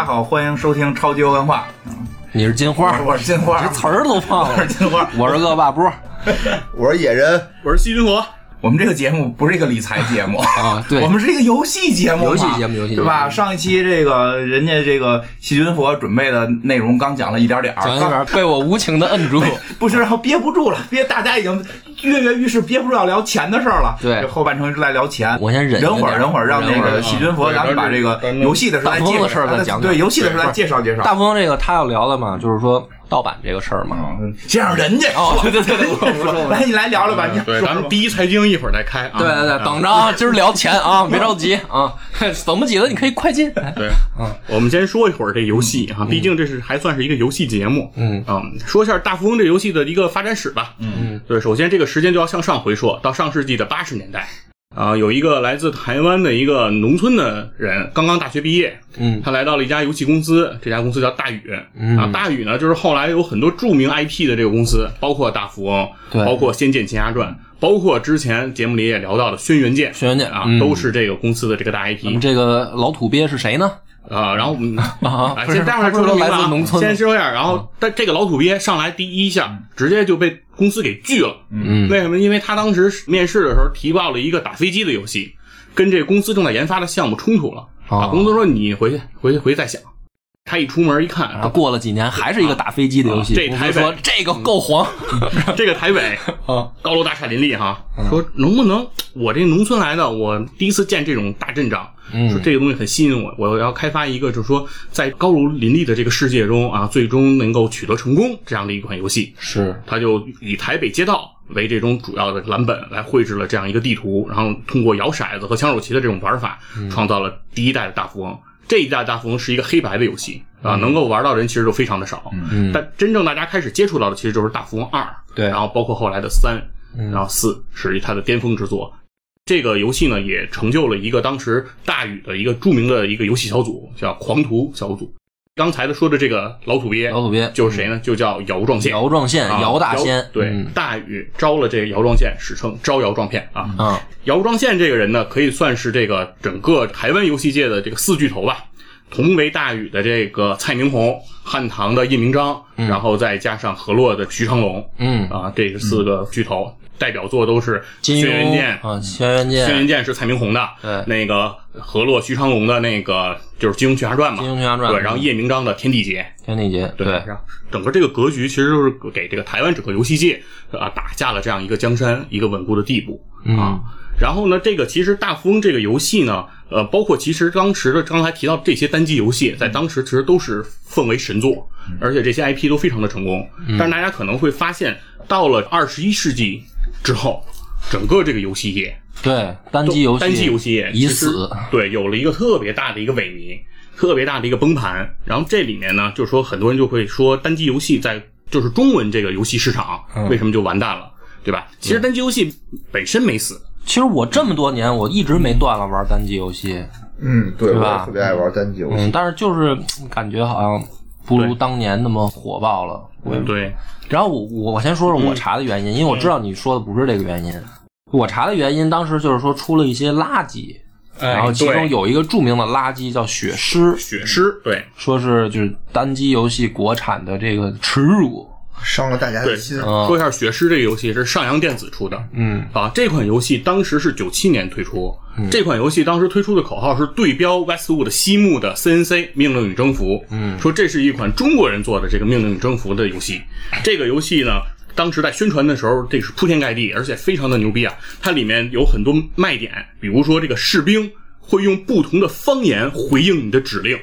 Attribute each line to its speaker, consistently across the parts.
Speaker 1: 家好，欢迎收听超级文化。
Speaker 2: 你是金花，
Speaker 1: 我是金花，
Speaker 2: 这词儿都忘
Speaker 1: 我是
Speaker 2: 了。
Speaker 1: 金花。
Speaker 2: 我是恶霸波
Speaker 3: 我是野人，
Speaker 4: 我是细菌佛，
Speaker 1: 我们这个节目不是一个理财节目
Speaker 2: 啊对
Speaker 1: 我们是一个游戏节目嘛，
Speaker 2: 游戏节目游戏节目
Speaker 1: 对吧？上一期这个人家这个细菌佛准备的内容刚讲了一点点儿，
Speaker 2: 讲一
Speaker 1: 刚
Speaker 2: 点被我无情的摁住。
Speaker 1: 不是，然后憋不住了，憋大家已经跃跃欲试，憋不住要聊钱的事儿了。
Speaker 2: 对
Speaker 1: 这后半程一直在聊钱。
Speaker 2: 我先忍着
Speaker 1: 忍会儿，忍会儿，让那个细菌佛，
Speaker 4: 对
Speaker 1: 咱们把这个游戏的事儿再介绍
Speaker 2: 大风的事儿再讲讲
Speaker 1: 对，游戏的事儿再介绍介绍。
Speaker 2: 大风这个他要聊的嘛，就是说盗版这个事儿嘛。
Speaker 1: 嗯先让人家
Speaker 2: 哦
Speaker 1: 说，
Speaker 2: 对对对
Speaker 1: 来，你来聊聊吧，你
Speaker 4: 对，咱们第一财经一会儿再开啊。
Speaker 2: 对对对，
Speaker 4: 啊
Speaker 2: 等着啊，今儿聊钱啊，别着急啊，等不及了你可以快进。
Speaker 4: 对，我们先说一会儿这游戏哈，毕竟这是还算是一个游戏节目。
Speaker 2: 嗯
Speaker 4: 啊，说一下大富翁这游戏的一个发展史吧。
Speaker 2: 嗯，
Speaker 4: 对，首先这个时间就要向上回溯到上世纪的八十年代。啊，有一个来自台湾的一个农村的人，刚刚大学毕业，
Speaker 2: 嗯
Speaker 4: 他来到了一家游戏公司，这家公司叫大宇，
Speaker 2: 嗯
Speaker 4: 啊，大宇呢就是后来有很多著名 IP 的这个公司，包括大富翁，
Speaker 2: 对
Speaker 4: 包括《仙剑奇侠传》，包括之前节目里也聊到的《轩辕剑》，
Speaker 2: 轩辕剑
Speaker 4: 啊，
Speaker 2: 嗯
Speaker 4: 都是这个公司的这个大 IP
Speaker 2: 这个老土鳖是谁呢？
Speaker 4: 啊。然后我们
Speaker 2: 啊
Speaker 4: 先待会儿
Speaker 2: 他不是来
Speaker 4: 说明白啊
Speaker 2: 自农村
Speaker 4: 先说一下，然后但这个老土鳖上来第一下直接就被公司给拒了。
Speaker 2: 嗯
Speaker 4: 为什么？因为他当时面试的时候提报了一个打飞机的游戏，跟这公司正在研发的项目冲突了。
Speaker 2: 哦
Speaker 4: 啊，公司说你回去，回去，回去再想。他一出门一看，
Speaker 2: 然后过了几年还是一个打飞机的游戏，
Speaker 4: 啊这台北
Speaker 2: 说这个够黄
Speaker 4: 这个台北
Speaker 2: 啊。
Speaker 4: 高楼大厦林立哈，说能不能我这农村来的，我第一次见这种大阵仗，
Speaker 2: 嗯
Speaker 4: 说这个东西很吸引我，我要开发一个就是说在高楼林立的这个世界中啊，最终能够取得成功这样的一款游戏。
Speaker 2: 是
Speaker 4: 他就以台北街道为这种主要的蓝本来绘制了这样一个地图，然后通过摇骰子和抢手棋的这种玩法，创造了第一代的大富翁。这一代大富翁是一个黑白的游戏啊，能够玩到人其实就非常的少。
Speaker 2: 嗯
Speaker 4: 但真正大家开始接触到的其实就是大富翁二，
Speaker 2: 对
Speaker 4: 然后包括后来的三，
Speaker 2: 嗯
Speaker 4: 然后四是它的巅峰之作。这个游戏呢，也成就了一个当时大宇的一个著名的一个游戏小组，叫狂徒小组。刚才的说的这个老土鳖，
Speaker 2: 老土鳖
Speaker 4: 就是谁呢？就叫姚壮宪。
Speaker 2: 姚壮宪、
Speaker 4: 啊
Speaker 2: 姚大仙，
Speaker 4: 对，
Speaker 2: 嗯
Speaker 4: 大禹招了这个姚壮宪，史称招摇撞骗啊。
Speaker 2: 啊，
Speaker 4: 姚壮宪这个人呢，可以算是这个整个台湾游戏界的这个四巨头吧。同为大禹的这个蔡明宏，汉唐的叶明章，然后再加上河洛的徐长龙，
Speaker 2: 嗯，
Speaker 4: 啊，这四个巨头，代表作都是《轩辕剑》
Speaker 2: 啊，轩辕剑，
Speaker 4: 轩辕剑是蔡明宏的，
Speaker 2: 对。
Speaker 4: 那个河洛徐长龙的那个就是《金庸群侠传》嘛，
Speaker 2: 金庸群侠传。
Speaker 4: 对，然后叶明章的《天地劫》，
Speaker 2: 天地劫，对，
Speaker 4: 然后整个这个格局其实就是给这个台湾整个游戏界啊打下了这样一个江山，一个稳固的地步啊。然后呢，这个其实大富翁这个游戏呢，呃，包括其实当时的刚才提到这些单机游戏，在当时其实都是奉为神作，而且这些 IP 都非常的成功。但是大家可能会发现，到了二十一世纪之后，整个这个游戏业
Speaker 2: 对，单机游戏，
Speaker 4: 单机游戏业
Speaker 2: 已死，
Speaker 4: 对，有了一个特别大的一个萎靡，特别大的一个崩盘。然后这里面呢，就是说很多人就会说，单机游戏在就是中文这个游戏市场
Speaker 2: 嗯
Speaker 4: 为什么就完蛋了，对吧？其实单机游戏本身没死，
Speaker 2: 其实我这么多年，我一直没断了玩单机游戏，
Speaker 3: 嗯，对，
Speaker 2: 吧
Speaker 3: 特别爱玩单机游戏。
Speaker 2: 嗯，但是就是嗯感觉好像不如当年那么火爆了。我
Speaker 4: 对，
Speaker 2: 然后我我我先说说我查的原因，因为我知道你说的不是这个原因。我查的原因，当时就是说出了一些垃圾，
Speaker 4: 哎
Speaker 2: 然后其中有一个著名的垃圾叫血尸，
Speaker 4: 血尸，对
Speaker 2: 说是就是单机游戏国产的这个耻辱。
Speaker 3: 伤了大家。的心。
Speaker 2: 嗯
Speaker 4: 说一下血狮这个游戏是上洋电子出的，
Speaker 2: 嗯
Speaker 4: 啊，这款游戏当时是九七年推出。这款游戏当时推出的口号是对标 Westwood 西木的 CNC 命令与征服。嗯，说这是一款中国人做的这个命令与征服的游戏。这个游戏呢，当时在宣传的时候，这是铺天盖地，而且非常的牛逼啊！它里面有很多卖点，比如说这个士兵会用不同的方言回应你的指令。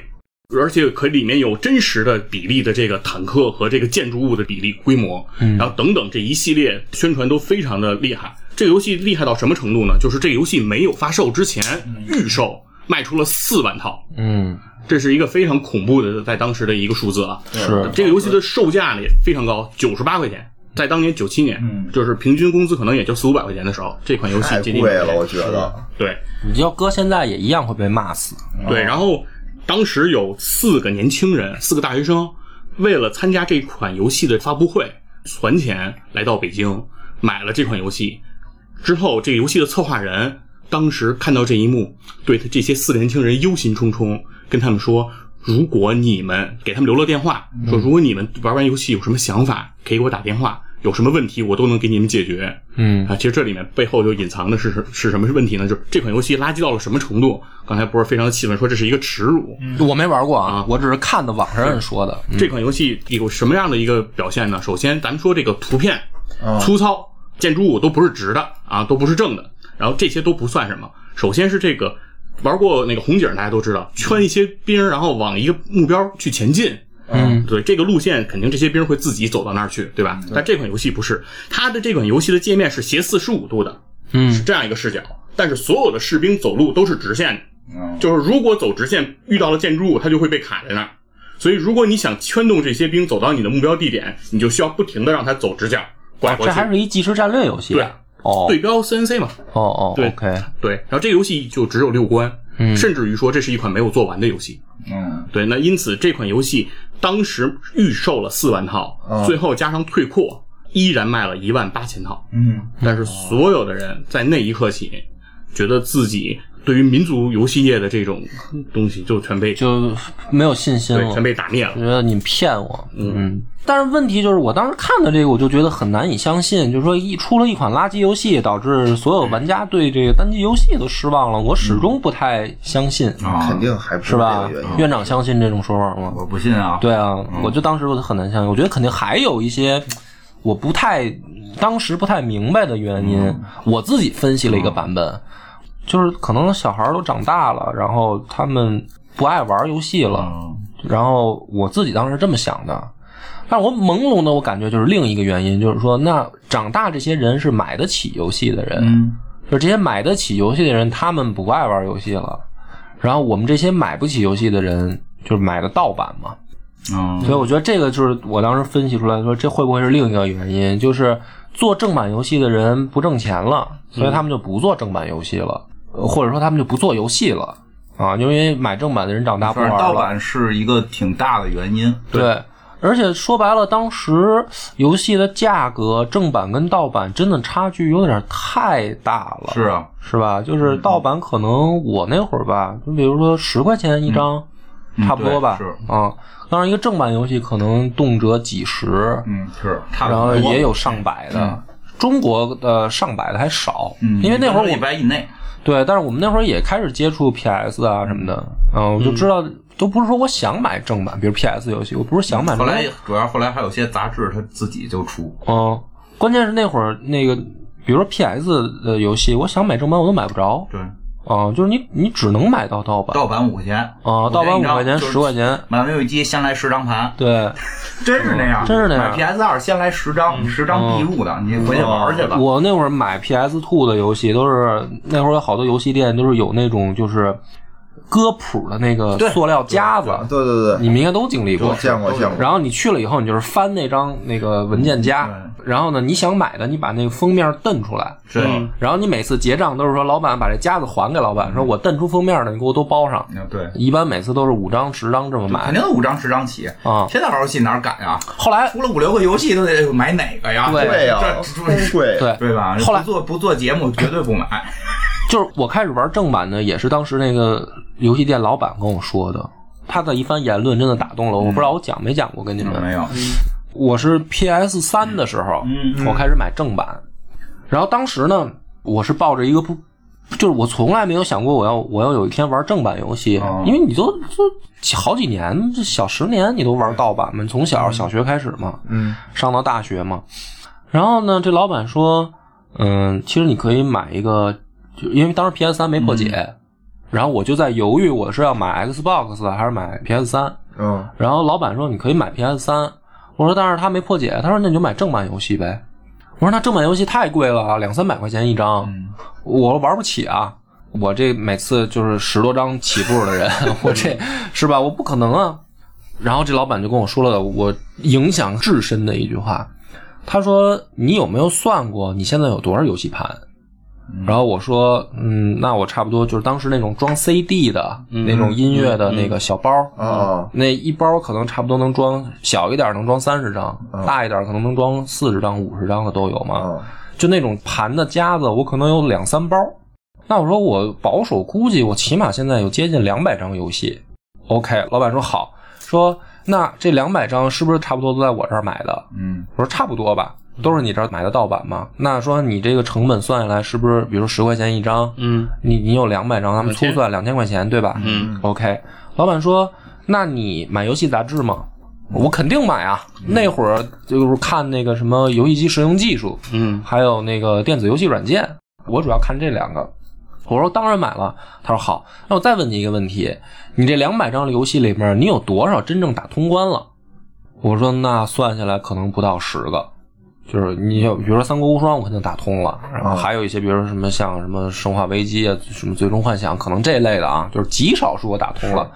Speaker 4: 而且可里面有真实的比例的这个坦克和这个建筑物的比例规模，然后等等这一系列宣传都非常的厉害。这个游戏厉害到什么程度呢？就是这个游戏没有发售之前，预售卖出了四万套，
Speaker 2: 嗯，
Speaker 4: 这是一个非常恐怖的在当时的一个数字啊。
Speaker 2: 是
Speaker 4: 这个游戏的售价呢也非常高，九十八块钱。在当年九七年，就是平均工资可能也就四五百块钱的时候，这款游戏
Speaker 3: 太
Speaker 4: 接近
Speaker 3: 贵了，我觉得。
Speaker 4: 对，
Speaker 2: 你要搁现在也一样会被骂死。
Speaker 4: 对，然后当时有四个年轻人，四个大学生，为了参加这款游戏的发布会，攒钱来到北京买了这款游戏。之后，这个游戏的策划人当时看到这一幕，对他这些四个年轻人忧心忡忡，跟他们说：“如果你们给他们留了电话，说如果你们玩完游戏有什么想法，可以给我打电话，有什么问题我都能给你们解决。
Speaker 2: 嗯
Speaker 4: 啊，其实这里面背后就隐藏的是是什么问题呢？就是这款游戏垃圾到了什么程度？刚才波儿非常气愤说这是一个耻辱。
Speaker 2: 我没玩过啊
Speaker 4: 啊，
Speaker 2: 我只是看的网上人说的。嗯
Speaker 4: 这款游戏有什么样的一个表现呢？首先，咱们说这个图片
Speaker 3: 啊
Speaker 4: 粗糙，建筑物都不是直的啊，都不是正的，然后这些都不算什么。首先是这个玩过那个红警，大家都知道，圈一些兵，然后往一个目标去前进。
Speaker 2: 嗯，
Speaker 4: 对这个路线，肯定这些兵会自己走到那儿去，对吧？但这款游戏不是，它的这款游戏的界面是斜四十五度的，嗯是
Speaker 2: 嗯
Speaker 4: 这样一个视角，但是所有的士兵走路都是直线的。
Speaker 1: 嗯
Speaker 4: 就是如果走直线遇到了建筑物，它就会被卡在那儿。所以如果你想圈动这些兵走到你的目标地点，你就需要不停的让它走直角拐过去。
Speaker 2: 这还是一即时战略游戏对。哦
Speaker 4: 对标 CNC 嘛，
Speaker 2: 哦哦
Speaker 4: 对
Speaker 2: ，OK，
Speaker 4: 对。然后这个游戏就只有六关，
Speaker 2: 嗯
Speaker 4: 甚至于说这是一款没有做完的游戏。
Speaker 1: 嗯
Speaker 4: 对，那因此这款游戏当时预售了四万套，
Speaker 3: 哦
Speaker 4: 最后加上退货，依然卖了一万八千套。
Speaker 1: 嗯
Speaker 4: 但是所有的人在那一刻起，觉得自己对于民族游戏业的这种东西就全被
Speaker 2: 就没有信心了
Speaker 4: 全。被打灭了
Speaker 2: 我。觉得你骗我，嗯。但是问题就是，我当时看的这个，我就觉得很难以相信，就是说一出了一款垃圾游戏，导致所有玩家对这个单机游戏都失望了，我始终不太相信，
Speaker 1: 啊，
Speaker 3: 肯定还不
Speaker 2: 是吧
Speaker 3: 这个原？因。
Speaker 2: 院长相信这种说法吗？
Speaker 1: 我不信啊。
Speaker 2: 对啊，我就当时我就很难相信，我觉得肯定还有一些我不太当时不太明白的原因。我自己分析了一个版本，就是可能小孩儿都长大了，然后他们不爱玩游戏了，
Speaker 1: 嗯。
Speaker 2: 然后我自己当时这么想的。但是我朦胧的，我感觉就是另一个原因，就是说，那长大这些人是买得起游戏的人，
Speaker 1: 嗯。
Speaker 2: 就这些买得起游戏的人，他们不爱玩游戏了，然后我们这些买不起游戏的人，就是买的盗版嘛，
Speaker 1: 嗯。
Speaker 2: 所以我觉得这个就是我当时分析出来说，这会不会是另一个原因？就是做正版游戏的人不挣钱了，所以他们就不做正版游戏了，呃或者说他们就不做游戏了啊，因为买正版的人长大不玩了盗。
Speaker 1: 版是一个挺大的原因。
Speaker 2: 对，而且说白了，当时游戏的价格，正版跟盗版真的差距有点太大了。
Speaker 1: 是啊，
Speaker 2: 是吧？就是盗版可能我那会儿吧，就比如说十块钱一张，差不多吧。
Speaker 1: 对是
Speaker 2: 啊，当然一个正版游戏可能动辄几十，
Speaker 1: 嗯，是，差不
Speaker 2: 然。后也有上百的。中国的上百的还少，
Speaker 1: 嗯，
Speaker 2: 因为那会儿我
Speaker 1: 一百以内。
Speaker 2: 对，但是我们那会儿也开始接触 PS 啊什么的，嗯，我就知道，都不是说我想买正版，比如 PS 游戏，我不是想买正版。
Speaker 1: 后来主要后来还有些杂志它自己就出。
Speaker 2: 嗯，关键是那会儿那个，比如说 PS 的游戏，我想买正版我都买不着，
Speaker 1: 对，
Speaker 2: 啊，就是你你只能买到盗版。
Speaker 1: 盗版五块钱。
Speaker 2: 啊，盗版五块钱、十块钱，
Speaker 1: 买完游戏机先来十张盘，
Speaker 2: 对
Speaker 1: 真是那样，
Speaker 2: 真是那样
Speaker 1: 买 PS 二先来十张，十张必入的，你回去玩去吧。
Speaker 2: 我那会儿买 PS Two 的游戏，都是那会儿有好多游戏店都是有那种就是歌谱的那个塑料夹子，
Speaker 3: 对对对，
Speaker 2: 你们应该都经历过。
Speaker 3: 见过见过。
Speaker 2: 然后你去了以后，你就是翻那张那个文件夹，然后呢，你想买的，你把那个封面蹬出来，
Speaker 1: 对，
Speaker 4: 嗯
Speaker 2: 然后你每次结账都是说，老板把这夹子还给老板，说我蹬出封面的，你给我都包上。
Speaker 1: 嗯对，
Speaker 2: 一般每次都是五张十张这么买
Speaker 1: 肯定五张十张起。
Speaker 2: 啊。
Speaker 1: 现在玩游戏哪敢呀？
Speaker 2: 后来
Speaker 1: 出了五六个游戏都得买哪个呀？
Speaker 2: 对
Speaker 3: 贵呀，
Speaker 1: 这
Speaker 3: 真贵。
Speaker 2: 对，
Speaker 1: 对吧？
Speaker 2: 后来
Speaker 1: 不做不做节目绝对不买。
Speaker 2: 就是我开始玩正版的，也是当时那个游戏店老板跟我说的。他的一番言论真的打动了我，我不知道我讲没讲过跟你们。
Speaker 1: 没有，
Speaker 2: 我是 PS 三的时候，
Speaker 1: 嗯
Speaker 2: 我开始买正版，然后当时呢，我是抱着一个不，就是我从来没有想过我要我要有一天玩正版游戏，
Speaker 1: 哦。
Speaker 2: 因为你都都好几年，这小十年你都玩盗版嘛，从小小学开始嘛，
Speaker 3: 嗯，
Speaker 2: 上到大学嘛。然后呢，这老板说，嗯，其实你可以买一个，就因为当时 PS 三没破解，然后我就在犹豫我是要买 Xbox 还是买 PS 三。
Speaker 3: 嗯，
Speaker 2: 然后老板说你可以买 PS 三，我说但是他没破解，他说那你就买正版游戏呗。我说那正版游戏太贵了，两三百块钱一张，我玩不起啊。我这每次就是十多张起步的人，我这是吧？我不可能啊。然后这老板就跟我说了我影响至深的一句话，他说你有没有算过你现在有多少游戏盘？然后我说，嗯，那我差不多就是当时那种装 CD 的、那种音乐的那个小包，
Speaker 3: 嗯，
Speaker 2: 那一包可能差不多能装小一点能装三十张，大一点可能能装四十张、五十张的都有嘛。
Speaker 3: 哦，
Speaker 2: 就那种盘的夹子，我可能有两三包。那我说我保守估计，我起码现在有接近两百张游戏。OK，老板说好，说那这两百张是不是差不多都在我这儿买的？
Speaker 3: 嗯。
Speaker 2: 我说差不多吧，都是你这儿买的盗版吗？那说你这个成本算下来是不是，比如十块钱一张？
Speaker 4: 嗯
Speaker 2: 你你有两百张，咱们粗算两千块钱，对吧？
Speaker 4: 嗯
Speaker 2: ，OK。老板说，那你买游戏杂志吗？我肯定买啊！那会儿就是看那个什么游戏机实用技术，
Speaker 4: 嗯
Speaker 2: 还有那个电子游戏软件，我主要看这两个。我说当然买了。他说好，那我再问你一个问题：你这两百张游戏里面，你有多少真正打通关了？我说那算下来可能不到十个，就是你有比如说《三国无双》，我肯定打通了，然后还有一些比如说什么像什么《生化危机》啊、什么《最终幻想》，可能这一类的啊，就是极少数我打通了。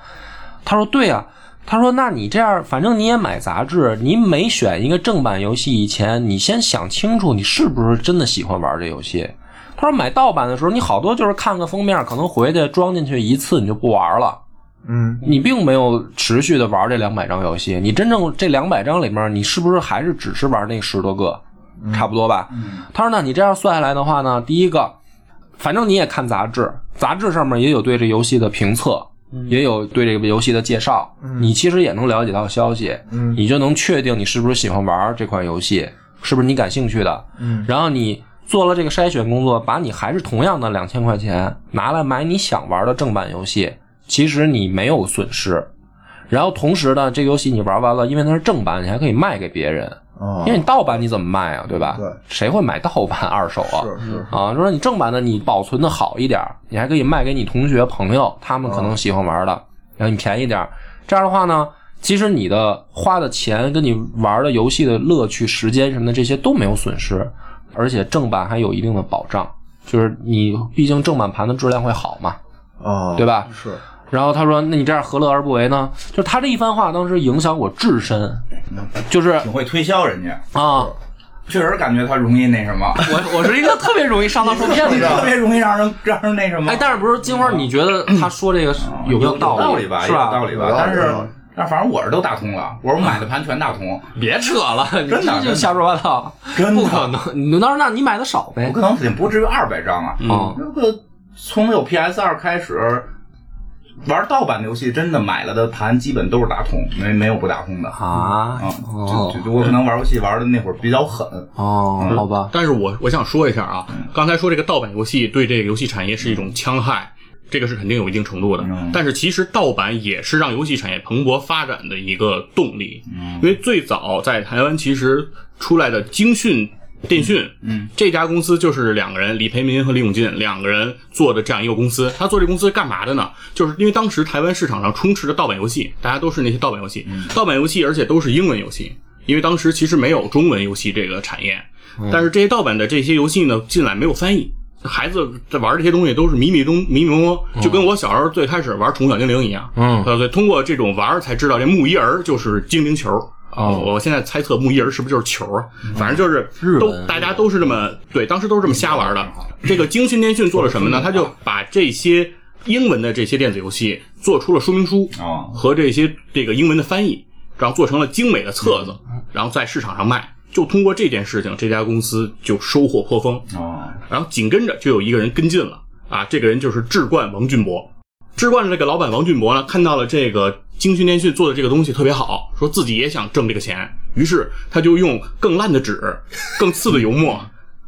Speaker 2: 他说对啊、他说：“那你这样，反正你也买杂志，你每选一个正版游戏以前，你先想清楚你是不是真的喜欢玩这游戏。”他说：“买盗版的时候，你好多就是看个封面，可能回去装进去一次你就不玩了，
Speaker 3: 嗯。
Speaker 2: 你并没有持续的玩这两百张游戏。你真正这两百张里面，你是不是还是只是玩那十多个，差不多吧？”他说：“那你这样算下来的话呢，第一个，反正你也看杂志，杂志上面也有对这游戏的评测，也有对这个游戏的介绍，你其实也能了解到消息，
Speaker 3: 嗯。
Speaker 2: 你就能确定你是不是喜欢玩这款游戏，是不是你感兴趣的。
Speaker 3: 嗯。
Speaker 2: 然后你做了这个筛选工作，把你还是同样的两千块钱拿来买你想玩的正版游戏，其实你没有损失。然后同时呢，这个游戏你玩完了，因为它是正版，你还可以卖给别人。
Speaker 3: 哦
Speaker 2: 因为你盗版你怎么卖啊？对吧？
Speaker 3: 对
Speaker 2: 谁会买盗版二手啊？
Speaker 3: 是是
Speaker 2: 啊，就说你正版的你保存的好一点，你还可以卖给你同学朋友，他们可能喜欢玩的，然后你便宜点。这样的话呢，其实你的花的钱跟你玩的游戏的乐趣、时间什么的这些都没有损失，而且正版还有一定的保障，就是你毕竟正版盘的质量会好嘛，
Speaker 3: 哦，
Speaker 2: 对吧？
Speaker 3: 是
Speaker 2: 然后他说：“那你这样何乐而不为呢？”就他这一番话当时影响我至深，就是
Speaker 1: 挺会推销人家，
Speaker 2: 啊，
Speaker 1: 确实感觉他容易那什么，
Speaker 2: 我我是一个特别容易上当受骗的人。
Speaker 1: 特别容易让人让人那什么。
Speaker 2: 哎，但是不是金花？你觉得他说这个有没
Speaker 1: 有
Speaker 2: 道
Speaker 1: 道理吧？
Speaker 2: 是吧？
Speaker 1: 有道理吧但是
Speaker 3: 嗯
Speaker 1: 但反正我是都打通了，我说买的盘全打通，
Speaker 2: 别扯了，你这就瞎说八道，
Speaker 1: 真的
Speaker 2: 不可能。你那那你买的少呗
Speaker 1: 我？可能肯定不至于二百张啊。
Speaker 2: 嗯
Speaker 1: 这个从有 PS 二开始，玩盗版的游戏真的买了的盘基本都是打通，没没有不打通的。
Speaker 2: 啊
Speaker 1: 嗯，
Speaker 2: 哦
Speaker 1: 就就就我可能玩游戏玩的那会儿比较狠，
Speaker 2: 哦，好吧，
Speaker 4: 但是我我想说一下啊，刚才说这个盗版游戏对这个游戏产业是一种戕害，这个是肯定有一定程度的。
Speaker 1: 嗯
Speaker 4: 但是其实盗版也是让游戏产业蓬勃发展的一个动力，因为最早在台湾其实出来的京讯。电讯，
Speaker 1: 嗯，
Speaker 4: 这家公司就是两个人，李培民和李永进两个人做的这样一个公司。他做这公司干嘛的呢？就是因为当时台湾市场上充斥着盗版游戏，大家都是那些盗版游戏，盗版游戏，而且都是英文游戏。因为当时其实没有中文游戏这个产业，但是这些盗版的这些游戏呢，进来没有翻译，孩子在玩这些东西都是迷迷中迷迷蒙蒙，就跟我小时候最开始玩《宠物小精灵》一样，
Speaker 2: 嗯
Speaker 4: 呃，对，通过这种玩才知道这木鱼儿就是精灵球。
Speaker 2: 哦
Speaker 4: 我现在猜测木鱼儿是不是就是球啊？反正就是都大家都是这么对，当时都是这么瞎玩的。这个京讯电讯做了什么呢？他就把这些英文的这些电子游戏做出了说明书
Speaker 1: 啊
Speaker 4: 和这些这个英文的翻译，然后做成了精美的册子，然后在市场上卖。就通过这件事情，这家公司就收获颇丰。
Speaker 1: 哦，
Speaker 4: 然后紧跟着就有一个人跟进了啊，这个人就是志冠王俊博。志冠的这个老板王俊博呢，看到了这个京讯电讯做的这个东西特别好，说自己也想挣这个钱，于是他就用更烂的纸、更次的油墨、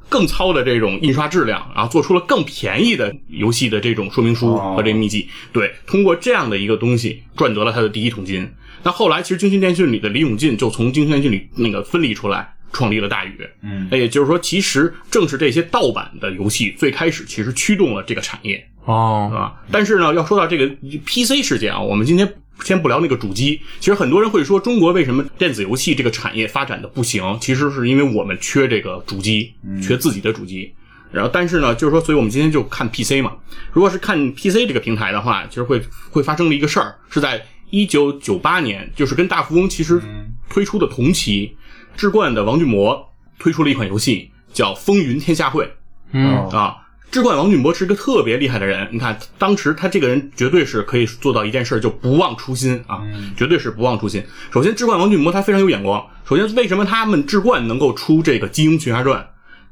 Speaker 4: 更糙的这种印刷质量，然后做出了更便宜的游戏的这种说明书和这个秘籍。对，通过这样的一个东西赚得了他的第一桶金。那后来，其实京讯电讯里的李永进就从京讯电讯里那个分离出来，创立了大宇。
Speaker 1: 嗯，
Speaker 4: 那也就是说，其实正是这些盗版的游戏最开始其实驱动了这个产业，
Speaker 2: 哦，
Speaker 4: 啊。但是呢，要说到这个 PC 事件啊，我们今天先不聊那个主机。其实很多人会说，中国为什么电子游戏这个产业发展的不行？其实是因为我们缺这个主机，缺自己的主机。然后，但是呢，就是说，所以我们今天就看 PC 嘛。如果是看 PC 这个平台的话，其实会会发生的一个事儿，是在一九九八年，就是跟大富翁其实推出的同期，志冠的王俊博推出了一款游戏，叫《风云天下会》。
Speaker 2: 嗯
Speaker 4: 啊，志冠王俊博是个特别厉害的人。你看，当时他这个人绝对是可以做到一件事，就不忘初心啊，绝对是不忘初心。首先，志冠王俊博他非常有眼光。首先，为什么他们志冠能够出这个《金庸群侠传》，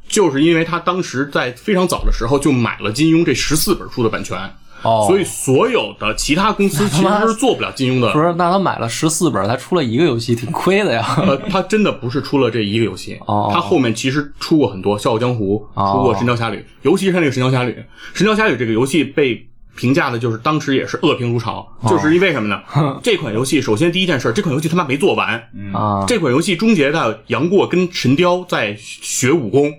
Speaker 4: 就是因为他当时在非常早的时候就买了金庸这十四本书的版权。
Speaker 2: 哦。
Speaker 4: 所以所有的其他公司其实是做不了金庸的。
Speaker 2: 不。是，那他买了十四本，他出了一个游戏，挺亏的呀。
Speaker 4: 呃，他真的不是出了这一个游戏，
Speaker 2: 哦。
Speaker 4: 他后面其实出过很多，《笑傲江湖》
Speaker 2: 哦。
Speaker 4: 出过《神雕侠侣》，尤其是他那个《神雕侠侣》，《神雕侠侣》这个游戏被评价的就是当时也是恶评如潮，
Speaker 2: 哦。
Speaker 4: 就是因为什么呢？这款游戏首先第一件事，这款游戏他妈没做完，
Speaker 2: 啊，
Speaker 4: 这款游戏终结在杨过跟神雕在学武功，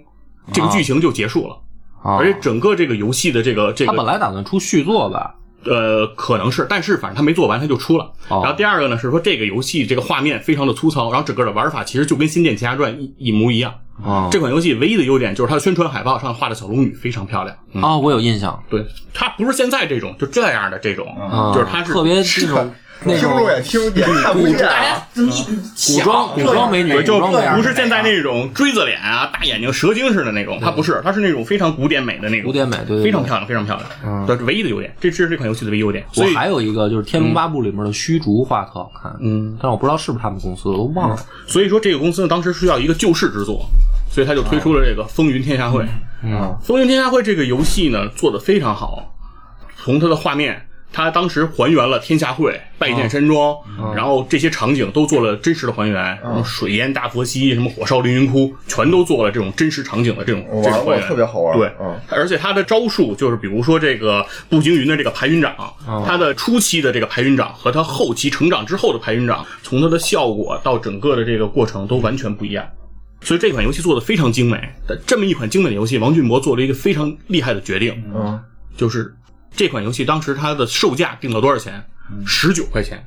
Speaker 4: 这个剧情就结束了，
Speaker 2: 啊
Speaker 4: 而且整个这个游戏的这个这个
Speaker 2: 他本来打算出续作吧？
Speaker 4: 呃可能是，但是反正他没做完他就出了。
Speaker 2: 哦
Speaker 4: 然后第二个呢是说这个游戏这个画面非常的粗糙，然后整个的玩法其实就跟《仙剑奇侠传》一一模一样。
Speaker 2: 啊，
Speaker 4: 这款游戏唯一的优点就是它的宣传海报上画的小龙女非常漂亮。嗯，
Speaker 2: 啊，我有印象，
Speaker 4: 对，它不是现在这种就这样的这种，
Speaker 2: 啊
Speaker 4: 就是它是
Speaker 2: 特别这种那
Speaker 3: 听众
Speaker 2: 种
Speaker 3: 也听也看不见啊。
Speaker 2: 古装古装美女，
Speaker 4: 就不是现在那种锥子脸啊、大眼睛、蛇精似的那种，它不是，它是那种非常古典美的那种，
Speaker 2: 古典美，对
Speaker 4: 非常漂亮，非常漂亮。这是唯一的优点，这这是这款游戏的唯一优点。所
Speaker 2: 我
Speaker 4: 以，
Speaker 2: 还有一个就是《天龙八部》里面的虚竹画特好看，
Speaker 4: 嗯，
Speaker 2: 但我不知道是不是他们公司，我都忘了。
Speaker 4: 所以说这个公司呢，当时需要一个救世之作，所以他就推出了这个《风云天下会》。
Speaker 2: 嗯，《
Speaker 4: 风云天下会》这个游戏呢，做的非常好，从它的画面。它当时还原了天下会拜见山庄，然后这些场景都做了真实的还原，什么水淹大佛溪，什么火烧凌云窟，全都做了这种真实场景的这种这种还原，
Speaker 3: 特别好玩
Speaker 4: 对，
Speaker 3: 嗯。
Speaker 4: 而且他的招数就是，比如说这个步惊云的这个排云掌，他的初期的这个排云掌和他后期成长之后的排云掌，从它的效果到整个的这个过程都完全不一样。所以这款游戏做的非常精美。但这么一款精美的游戏，王俊博做了一个非常厉害的决定，
Speaker 3: 嗯，
Speaker 4: 就是这款游戏当时它的售价定了多少钱？十九块钱。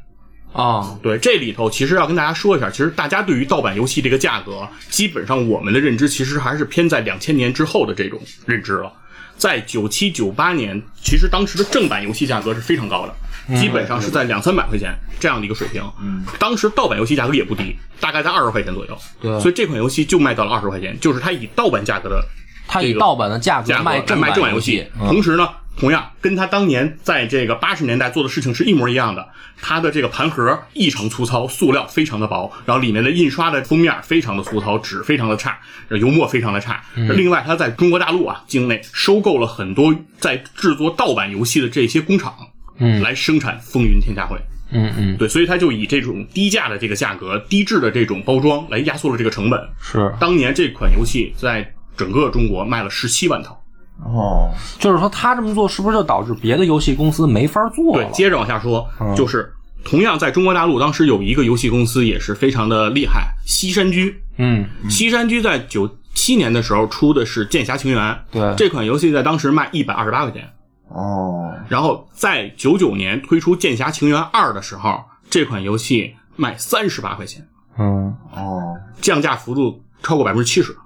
Speaker 2: 啊，
Speaker 4: 对，这里头其实要跟大家说一下，其实大家对于盗版游戏这个价格，基本上我们的认知其实还是偏在两千年之后的这种认知了。在九七九八年，其实当时的正版游戏价格是非常高的，基本上是在两三百块钱这样的一个水平。嗯，当时盗版游戏价格也不低，大概在二十块钱左右。
Speaker 2: 对
Speaker 4: 所以这款游戏就卖到了二十块钱，就是它以盗版价格的
Speaker 2: 它以盗版的价格卖正
Speaker 4: 版
Speaker 2: 游
Speaker 4: 戏，
Speaker 2: 嗯
Speaker 4: 同时呢，同样跟他当年在这个八十年代做的事情是一模一样的。它的这个盘盒异常粗糙，塑料非常的薄，然后里面的印刷的封面非常的粗糙，纸非常的差，油墨非常的差。另外，他在中国大陆啊境内收购了很多在制作盗版游戏的这些工厂，
Speaker 2: 嗯
Speaker 4: 来生产《风云天下会》。
Speaker 2: 嗯嗯，
Speaker 4: 对，所以他就以这种低价的这个价格、低质的这种包装来压缩了这个成本。
Speaker 2: 是，
Speaker 4: 当年这款游戏在整个中国卖了十七万套。
Speaker 3: 哦，
Speaker 2: 就是说他这么做，是不是就导致别的游戏公司没法做
Speaker 4: 对，
Speaker 2: 了？
Speaker 4: 接着往下说，
Speaker 2: 嗯。
Speaker 4: 就是同样在中国大陆，当时有一个游戏公司也是非常的厉害，西山居。
Speaker 2: 嗯，
Speaker 4: 西山居在九七年的时候出的是《剑侠情缘》，
Speaker 2: 对。
Speaker 4: 这款游戏在当时卖一百二十八块钱。
Speaker 3: 哦，
Speaker 4: 然后在九九年推出《剑侠情缘二》的时候，这款游戏卖三十八块钱，
Speaker 2: 嗯，
Speaker 3: 哦，
Speaker 4: 降价幅度超过百分之七十。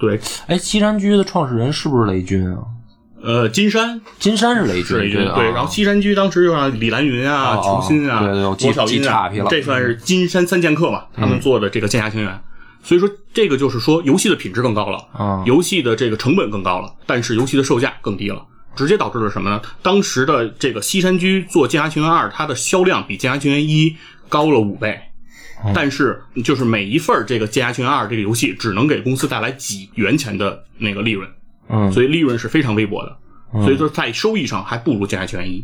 Speaker 4: 对，
Speaker 2: 哎，西山居的创始人是不是雷军啊？
Speaker 4: 呃，金山
Speaker 2: 金山是雷军，
Speaker 4: 雷军，
Speaker 2: 啊
Speaker 4: 对，然后西山居当时就让李兰云啊、
Speaker 2: 哦哦
Speaker 4: 裘鑫啊、
Speaker 2: 对对我记
Speaker 4: 罗小英啊这算是金山三剑客嘛，他们做的这个《剑侠情缘》。所以说，这个就是说，游戏的品质更高了，
Speaker 2: 嗯
Speaker 4: 游戏的这个成本更高了，但是游戏的售价更低了，直接导致了什么呢？当时的这个西山居做《剑侠情缘二》，它的销量比《剑侠情缘一》高了五倍。但是，就是每一份儿这个《剑侠情缘二》这个游戏，只能给公司带来几元钱的那个利润，
Speaker 2: 嗯，
Speaker 4: 所以利润是非常微薄的。所以说，在收益上还不如《剑侠情缘一》。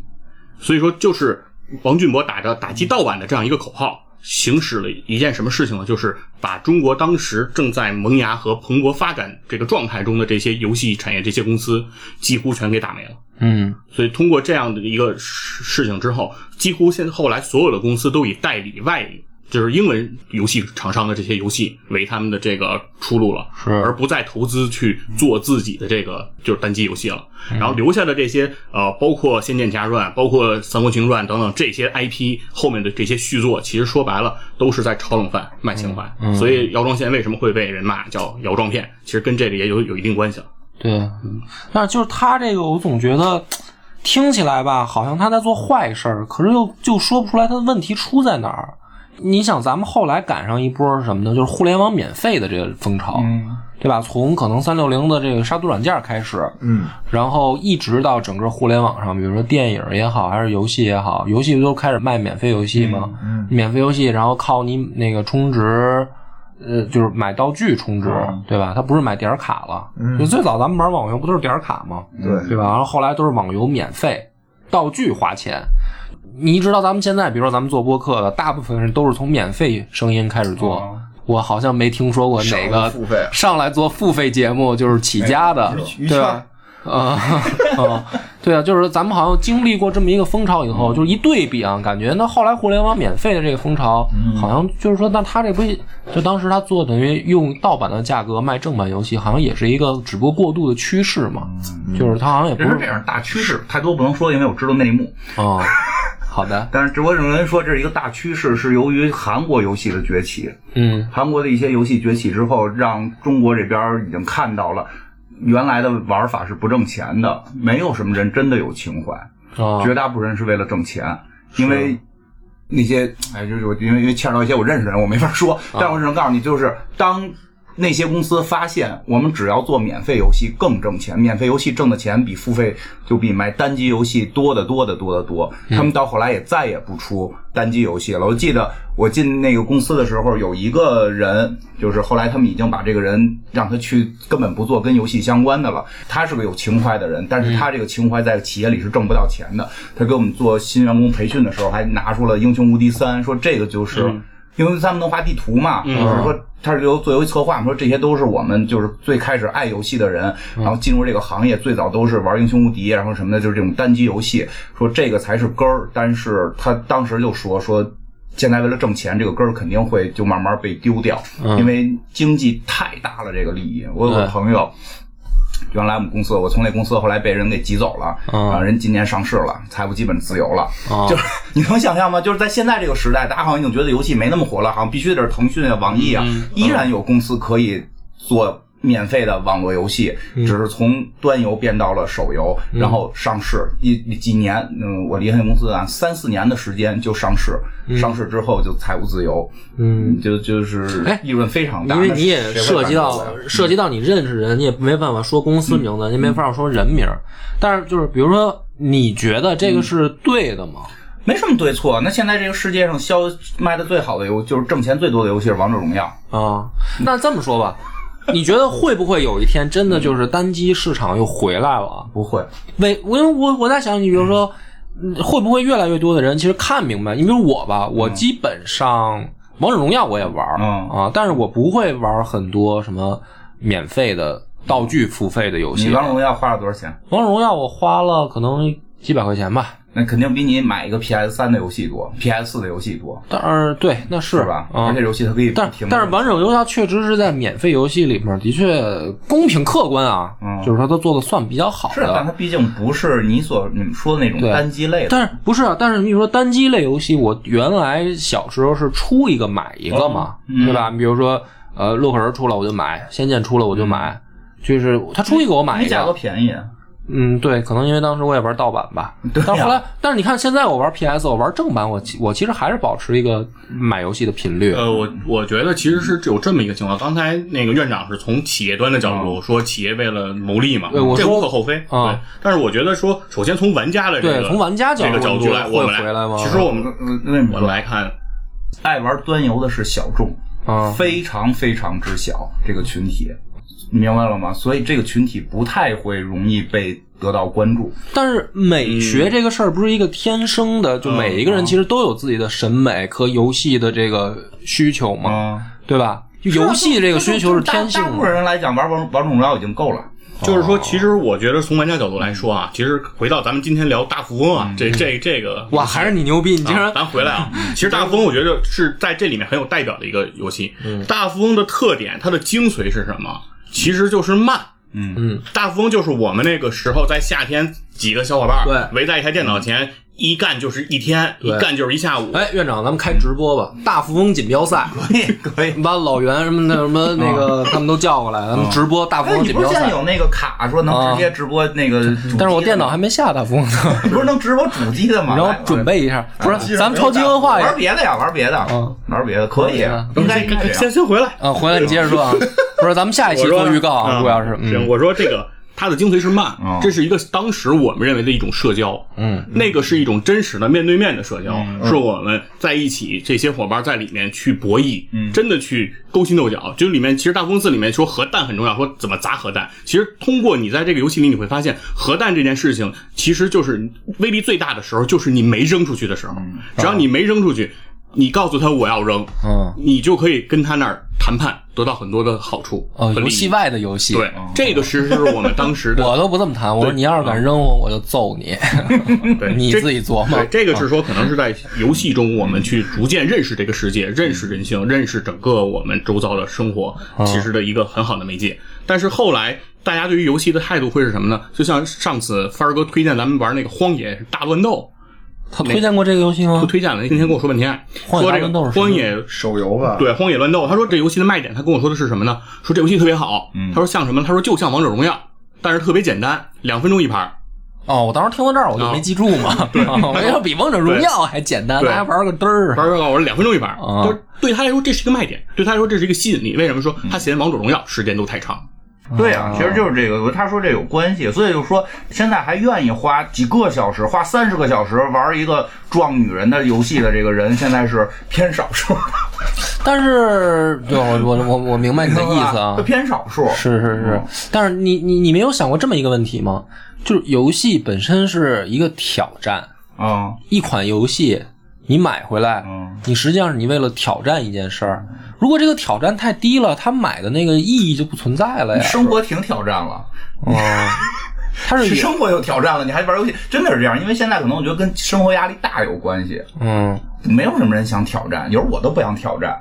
Speaker 4: 所以说，就是王俊博打着打击盗版的这样一个口号，行使了一件什么事情呢？就是把中国当时正在萌芽和蓬勃发展这个状态中的这些游戏产业这些公司，几乎全给打没了。
Speaker 2: 嗯
Speaker 4: 所以通过这样的一个事事情之后，几乎现在后来所有的公司都以代理外就是英文游戏厂商的这些游戏为他们的这个出路了，
Speaker 2: 是
Speaker 4: 而不再投资去做自己的这个就是单机游戏了。然后留下的这些呃，包括《仙剑奇侠传》、包括《三国群传》等等这些 IP 后面的这些续作，其实说白了都是在炒冷饭、卖情怀。所以姚庄县为什么会被人骂叫姚庄片，其实跟这个也有有一定关系了。
Speaker 2: 对，但是就是他这个，我总觉得听起来吧，好像他在做坏事儿，可是又就说不出来他的问题出在哪儿。你想，咱们后来赶上一波什么呢？就是互联网免费的这个风潮，对吧？从可能三六零的这个杀毒软件开始，
Speaker 3: 嗯，
Speaker 2: 然后一直到整个互联网上，比如说电影也好，还是游戏也好，游戏都开始卖免费游戏嘛，免费游戏，然后靠你那个充值，呃，就是买道具充值，对吧？它不是买点儿卡了，就最早咱们玩网游不都是点儿卡吗？
Speaker 3: 对
Speaker 2: 对吧？然后后来都是网游免费，道具花钱。你知道咱们现在，比如说咱们做播客的，大部分人都是从免费声音开始做。
Speaker 1: 哦。
Speaker 2: 我好像没听说过哪个上来做付费节目就是起家的，对吧？啊啊，对啊，就是咱们好像经历过这么一个风潮以后，就是一对比啊，感觉那后来互联网免费的这个风潮，好像就是说，那他这不就当时他做等于用盗版的价格卖正版游戏，好像也是一个只不过过渡的趋势嘛，就是他好像也不是
Speaker 1: 这样大趋势，太多不能说，因为我知道内幕。
Speaker 2: 哦，好的，
Speaker 1: 但是直播有人说这是一个大趋势，是由于韩国游戏的崛起。
Speaker 2: 嗯。
Speaker 1: 韩国的一些游戏崛起之后，让中国这边已经看到了原来的玩法是不挣钱的，没有什么人真的有情怀，
Speaker 2: 哦。
Speaker 1: 绝大部分人是为了挣钱，因为那些哎，就是我因为因为牵扯到一些我认识的人，我没法说，但我只能告诉你，就是当。那些公司发现，我们只要做免费游戏更挣钱，免费游戏挣的钱比付费就比买单机游戏多得多得多得多。他们到后来也再也不出单机游戏了。我记得我进那个公司的时候，有一个人，就是后来他们已经把这个人让他去根本不做跟游戏相关的了。他是个有情怀的人，但是他这个情怀在企业里是挣不到钱的。他给我们做新员工培训的时候，还拿出了《英雄无敌三》，说这个就是。因为他们能画地图嘛，就是说他是由作为策划嘛，说这些都是我们就是最开始爱游戏的人，然后进入这个行业最早都是玩英雄无敌，然后什么的，就是这种单机游戏，说这个才是根儿。但是他当时就说说。现在为了挣钱，这个根儿肯定会就慢慢被丢掉，因为经济太大了，这个利益。我有个朋友，原来我们公司，我从那公司后来被人给挤走了，
Speaker 2: 然
Speaker 1: 后，人今年上市了，财务基本自由了，
Speaker 2: 啊。
Speaker 1: 就是你能想象吗？就是在现在这个时代，大家好像已经觉得游戏没那么火了，好像必须得是腾讯啊、网易啊，依然有公司可以做免费的网络游戏，只是从端游变到了手游，然后上市一几年，嗯，我离开公司啊，三四年的时间就上市，上市之后就财务自由，
Speaker 2: 嗯，
Speaker 1: 就就是
Speaker 2: 哎
Speaker 1: 利润非常大，
Speaker 2: 因为你也涉及到涉及到你认识人，你也没办法说公司名字，你没法说人名儿。但是就是比如说，你觉得这个是对的吗？
Speaker 1: 没什么对错。那现在这个世界上销卖的最好的游，就是挣钱最多的游戏是王者荣耀。
Speaker 2: 啊，那这么说吧，你觉得会不会有一天真的就是单机市场又回来了？
Speaker 1: 不会，
Speaker 2: 为我因为我我在想，你比如说，嗯会不会越来越多的人其实看明白？你比如我吧，我基本上王者荣耀我也玩儿
Speaker 1: 嗯
Speaker 2: 啊，但是我不会玩很多什么免费的道具付费的游戏。
Speaker 1: 你王者荣耀花了多少钱？
Speaker 2: 王者荣耀我花了可能几百块钱吧，
Speaker 1: 那肯定比你买一个 PS 三的游戏多，PS 四的游戏多，
Speaker 2: 但是对，那是
Speaker 1: 是吧？
Speaker 2: 啊
Speaker 1: 而且。游戏它可以
Speaker 2: 但但是王者荣耀确实是在免费游戏里面的确公平客观啊，
Speaker 1: 嗯
Speaker 2: 就是说它做的算比较好的
Speaker 1: 是，但。它毕竟不是你所你们说的那种单机类的。
Speaker 2: 但是不是啊？但是你说单机类游戏，我原来小时候是出一个买一个嘛，
Speaker 1: 嗯
Speaker 2: 对吧？比如说呃，洛克人出了我就买，仙剑出了我就买，就是他出一个我买一
Speaker 1: 个价格。便宜，
Speaker 2: 嗯，对，可能因为当时我也玩盗版吧。
Speaker 1: 对啊
Speaker 2: 但是后来，但是你看现在我玩 PS，我玩正版，我其我其实还是保持一个买游戏的频率。
Speaker 4: 呃，我我觉得其实是有这么一个情况。刚才那个院长是从企业端的角度说，企业为了牟利嘛，这
Speaker 2: 对我说
Speaker 4: 无可厚非。
Speaker 2: 啊
Speaker 4: 对，但是我觉得说，首先从玩家的这个
Speaker 2: 对从玩家角
Speaker 4: 这个角度来，我们
Speaker 2: 回来吗
Speaker 4: 其实我们我们来看，
Speaker 1: 爱玩端游的是小众，
Speaker 2: 啊
Speaker 1: 非常非常之小这个群体，你明白了吗？所以这个群体不太会容易被得到关注。
Speaker 2: 但是美学这个事儿不是一个天生的，就每一个人其实都有自己的审美和游戏的这个需求嘛，
Speaker 1: 嗯，
Speaker 2: 对吧？游戏这个需求是天性
Speaker 1: 大大部分人来讲，玩王王者荣耀已经够了。
Speaker 4: 就是说，其实我觉得从玩家角度来说啊，其实回到咱们今天聊大富翁啊，这这这个
Speaker 2: 哇，还是你牛逼！你竟
Speaker 4: 啊
Speaker 2: 然
Speaker 4: 咱回来啊，其实大富翁我觉得是在这里面很有代表的一个游戏。大富翁的特点，它的精髓是什么？其实就是慢。
Speaker 1: 嗯
Speaker 2: 嗯，
Speaker 4: 大富翁就是我们那个时候在夏天几个小伙伴
Speaker 2: 对
Speaker 4: 围在一台电脑前，一干就是一天，一
Speaker 2: 对
Speaker 4: 干就是一下午。
Speaker 2: 哎，院长，咱们开直播吧，大富翁锦标赛，
Speaker 1: 可以可以。
Speaker 2: 把老袁什么的什么那个他们都叫过来，咱们直播大富
Speaker 1: 哎，
Speaker 2: 翁
Speaker 1: 你不是
Speaker 2: 锦标赛。
Speaker 1: 现在有那个卡说能直接直播那个主机的吗？
Speaker 2: 但是我电脑还没下大富翁呢，
Speaker 1: 不是能直播主机的吗？
Speaker 2: 你让我准备一下。不是，咱们超级文化也
Speaker 1: 玩别的呀，玩别的，
Speaker 2: 嗯
Speaker 1: 玩别的可以，应该应该这样
Speaker 4: 先先回来。
Speaker 2: 啊，回来你接着说啊。不是，咱们下一期做预告啊，
Speaker 4: 啊
Speaker 2: 主要是
Speaker 4: 行，
Speaker 2: 嗯
Speaker 4: 我说这个它的精髓是慢
Speaker 1: 哦，
Speaker 4: 这是一个当时我们认为的一种社交。
Speaker 2: 嗯，
Speaker 4: 那个是一种真实的面对面的社交，是我们在一起，这些伙伴在里面去博弈，真的去勾心斗角。就里面其实大公司里面说核弹很重要，说怎么砸核弹。其实通过你在这个游戏里，你会发现核弹这件事情其实就是威力最大的时候，就是你没扔出去的时候。只要你没扔出去，你告诉他我要扔，
Speaker 2: 嗯，
Speaker 4: 你就可以跟他那儿谈判，得到很多的好处
Speaker 2: 哦，游戏外的游戏，
Speaker 4: 对，这个其实是我们当时的
Speaker 2: 我都不这么谈。我说你要是敢扔我，我就揍你。
Speaker 4: 对
Speaker 2: 你自己琢磨
Speaker 4: 对，这个是说可能是在游戏中，我们去逐渐认识这个世界，认识人性，认识整个我们周遭的生活，其实的一个很好的媒介。但是后来大家对于游戏的态度会是什么呢？就像上次帆儿哥推荐咱们玩那个《荒野大乱斗
Speaker 2: 他推荐过这个游戏》，吗
Speaker 4: 不？推荐了，那天跟我说半天，
Speaker 2: 荒野
Speaker 4: 说这个
Speaker 2: 大乱斗是
Speaker 4: 荒野
Speaker 3: 手游吧，
Speaker 4: 对《荒野乱斗》，他说这游戏的卖点，他跟我说的是什么呢？说这游戏特别好，他说像什么？他说就像王者荣耀，但是特别简单，两分钟一盘。
Speaker 2: 哦，我当时听到这儿我就没记住嘛。对，我要比王者荣耀还简单，
Speaker 4: 对
Speaker 2: 大家玩个嘚儿。
Speaker 4: 玩个我说两分钟一盘，
Speaker 2: 啊
Speaker 4: 就是对他来说这是一个卖点，对他来说这是一个吸引力。为什么说他嫌王者荣耀时间都太长？
Speaker 1: 对啊、其实就是这个，他说这有关系，所以就说现在还愿意花几个小时，花三十个小时玩一个撞女人的游戏的这个人，现在是偏少数的，
Speaker 2: 但是，对我我我我明白你的意思啊
Speaker 1: 这，偏少数。
Speaker 2: 是是是。但是你你你没有想过这么一个问题吗？就是游戏本身是一个挑战，
Speaker 1: 啊，
Speaker 2: 一款游戏你买回来，
Speaker 1: 嗯
Speaker 2: 你实际上是你为了挑战一件事儿。如果这个挑战太低了，他买的那个意义就不存在了呀。
Speaker 1: 生活挺挑战了，
Speaker 2: 哦，他是
Speaker 1: 生活有挑战了，你还玩游戏，真的是这样。因为现在可能我觉得跟生活压力大有关系，
Speaker 2: 嗯
Speaker 1: 没有什么人想挑战，有时候我都不想挑战，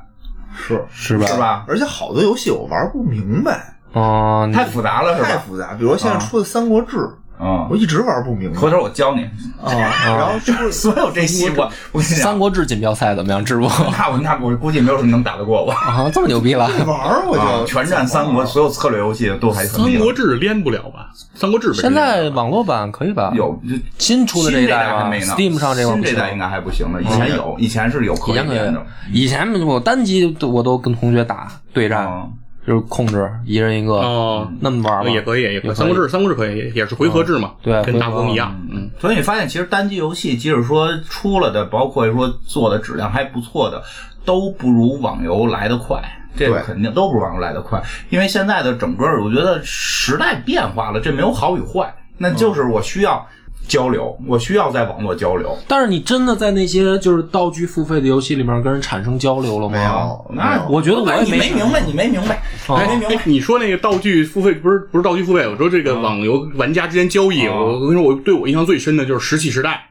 Speaker 3: 是，
Speaker 2: 是吧？
Speaker 1: 是？吧？
Speaker 3: 而且好多游戏我玩不明白，
Speaker 2: 哦，你
Speaker 1: 太复杂了，是吧？
Speaker 3: 太复杂。比如现在出的《三国志》，
Speaker 1: 嗯
Speaker 3: 我，一直玩不明白
Speaker 1: 回头我教你。
Speaker 3: 啊。然后就是
Speaker 1: 所有这些我我跟你
Speaker 2: 三，国志锦标赛怎么样？直播
Speaker 1: 那我那我估计没有什么能打得过我。
Speaker 2: 啊，这么牛逼了？
Speaker 3: 玩儿我
Speaker 1: 啊
Speaker 3: 就
Speaker 1: 全战三国所有策略游戏都还
Speaker 4: 三国志连不了吧？三国志
Speaker 2: 现在网络版可以吧？
Speaker 1: 有
Speaker 2: 新出的
Speaker 1: 这
Speaker 2: 一代吧
Speaker 1: 还没呢
Speaker 2: ，Steam 上这
Speaker 1: 代应该还不行呢。以前有，以前是有可
Speaker 2: 以前可以
Speaker 1: 以连的。，
Speaker 2: 以前我单机我都跟同学打对战，
Speaker 1: 嗯
Speaker 2: 就是控制一人一个，
Speaker 4: 哦，
Speaker 2: 那么玩吧。
Speaker 4: 也可以，也可以。
Speaker 2: 也可以
Speaker 4: 三国志，三国志可以，也是回合制嘛，
Speaker 2: 对
Speaker 4: 跟大风一样。嗯，
Speaker 1: 所以你发现，其实单机游戏，即使说出了的，包括说做的质量还不错的，都不如网游来得快。这个
Speaker 3: 对
Speaker 1: 肯定都不如网游来得快，因为现在的整个，我觉得时代变化了，这没有好与坏，那就是我需要交流，我需要在网络交流。
Speaker 2: 但是你真的在那些就是道具付费的游戏里面跟人产生交流了吗？
Speaker 3: 没有，
Speaker 1: 那
Speaker 2: 我觉得我也
Speaker 1: 你没明白，你没明白，
Speaker 2: 你
Speaker 1: 没明白
Speaker 4: 哎，。你说那个道具付费不是不是道具付费？我说这个网游玩家之间交易，
Speaker 1: 哦
Speaker 4: 我我跟你说，我对我印象最深的就是石器时代。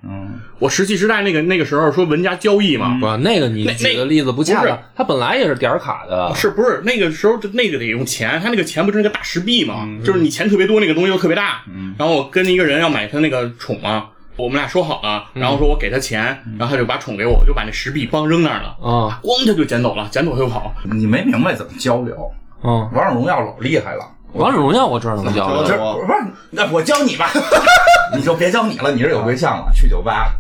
Speaker 1: 嗯，
Speaker 4: 我石器时代那个那个时候说文家交易嘛，
Speaker 2: 不，那个你
Speaker 4: 那
Speaker 2: 举的例子不恰当，它本来也是点儿卡的。
Speaker 4: 是不是那个时候就那个得用钱？他那个钱不是那个大石币嘛？就是你钱特别多，那个东西又特别大。然后我跟一个人要买他那个宠嘛，我们俩说好了，然后说我给他钱，然后他就把宠给我，我就把那石币帮扔那儿了，
Speaker 2: 啊
Speaker 4: 咣他就捡走了，捡走他就跑。
Speaker 1: 你没明白怎么交流。
Speaker 2: 嗯，
Speaker 1: 王者荣耀老厉害了，
Speaker 2: 王者荣耀我知道怎么
Speaker 3: 教
Speaker 1: 的。不是，那我教你吧，你就别教你了，你是有对象了，去酒吧，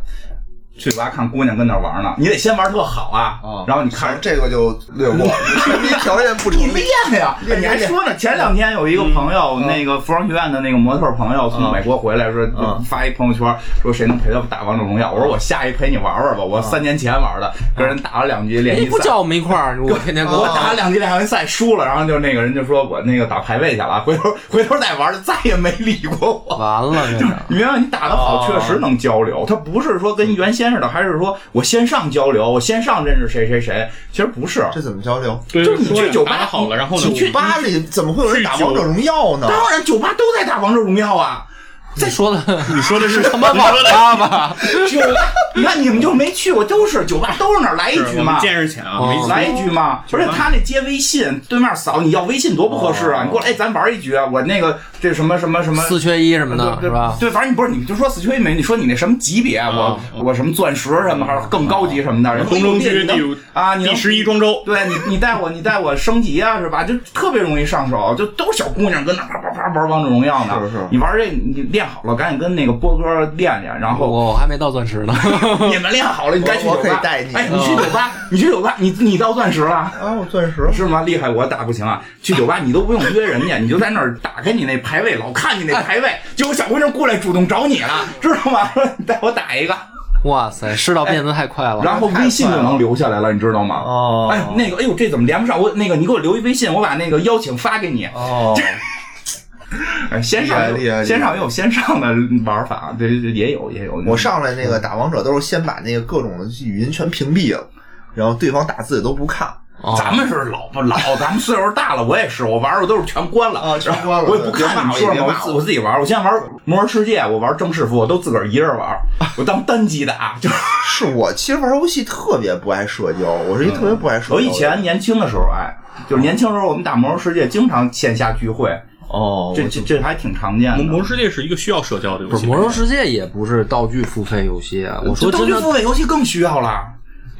Speaker 1: 去酒吧看姑娘跟那儿玩呢，你得先玩特好啊，然后你看
Speaker 3: 看这个就略过，你条件不成
Speaker 1: 你
Speaker 3: 立。
Speaker 1: 练呀，
Speaker 3: 练
Speaker 1: 你还说呢？前两天有一个朋友，那个服装学院的那个模特朋友从
Speaker 3: 嗯
Speaker 1: 美国回来，说
Speaker 3: 嗯
Speaker 1: 发一朋友圈，说谁能陪他打王者荣耀？我说我下一陪你玩玩吧，我三年前玩的，跟人打了两局练习赛。
Speaker 2: 你不叫我们一块儿，我天天跟
Speaker 1: 我打了两局练习赛输了，然后就那个人就说我那个打排位去了，回头回头再玩，就再也没理过我。
Speaker 2: 完了，这个
Speaker 1: 你明白？你打的好，
Speaker 3: 哦
Speaker 1: 确实能交流。他不是说跟原先似的，还是说我线上交流，我线上认识谁谁谁。其实不是，
Speaker 3: 这怎么交流？
Speaker 1: 就是你去酒吧
Speaker 4: 好了，然后呢
Speaker 1: 你去
Speaker 3: 酒吧里怎么会有人打王者荣耀呢？
Speaker 1: 当然酒吧都在打王者荣耀啊。
Speaker 2: 再说的
Speaker 4: 你说的是
Speaker 2: 他妈网吧吧？
Speaker 1: 酒吧，你看你们就没去过，都是酒吧，都是哪儿来一局嘛。
Speaker 4: 见识浅啊，
Speaker 2: 哦
Speaker 1: 来一局嘛，而且他那接微信，对面扫，你要微信多不合适啊！你过来，哎，咱玩一局啊！我那个这什么什么什么
Speaker 2: 四缺一什么的，
Speaker 1: 对
Speaker 2: 是吧？
Speaker 1: 对，反正你不是，你就说四缺一没，你说你那什么级别，我我什么钻石什么，还是更高级什么的，人
Speaker 4: 东征区第
Speaker 1: 啊，你
Speaker 4: 第十一庄周，
Speaker 1: 对你，你带我，你带我升级啊，是吧？就特别容易上手，就都是小姑娘跟那啪啪啪玩王者荣耀呢。
Speaker 3: 是是
Speaker 1: 你玩这，你练好了，赶紧跟那个波哥练练，然后
Speaker 2: 我我还没到钻石呢。
Speaker 1: 你们练好了，你该去
Speaker 3: 我
Speaker 1: 酒吧。
Speaker 3: 可以带你
Speaker 1: 哎，你去酒吧，你去酒吧，你你到钻石了。
Speaker 3: 啊，我钻石
Speaker 1: 是吗？厉害，我打不行啊！去酒吧你都不用约人家，你就在那儿打开你那排排位，老看你那排位，结果小姑娘过来主动找你了，知道吗？说 你带我打一个，
Speaker 2: 哇塞，世道变得太快了。
Speaker 1: 然后微信就能留下来了，你知道吗？
Speaker 3: 哦
Speaker 1: 哎，那个，哎呦，这怎么连不上？我那个，你给我留一微信，我把那个邀请发给你。
Speaker 3: 哦，
Speaker 1: 哎，线上有
Speaker 3: 厉害厉害
Speaker 1: 线上也有线上的玩法，对，对也有也有。
Speaker 3: 我上来那个打王者都是先把那个各种的语音全屏蔽了，然后对方打字也都不看。
Speaker 2: 哦
Speaker 1: 咱们是老不老，咱们岁数大了，我也是，我玩的都是全关了
Speaker 3: 啊全关了
Speaker 1: 我也不看你们说什么，我自我自己玩。我现在玩魔兽世界，我玩正式服，我都自个儿一人玩，我当单机打。就是
Speaker 3: 是我其实玩游戏特别不爱社交，我是一特别不爱社交。
Speaker 1: 我以前年轻的时候，爱，就是年轻时候我们打魔兽世界，经常线下聚会，
Speaker 3: 哦，
Speaker 1: 这这这还挺常见的。
Speaker 4: 魔魔兽世界是一个需要社交的游戏，
Speaker 2: 不是魔兽世界也不是道具付费游戏啊！我说
Speaker 1: 道，具付费游戏更需要了。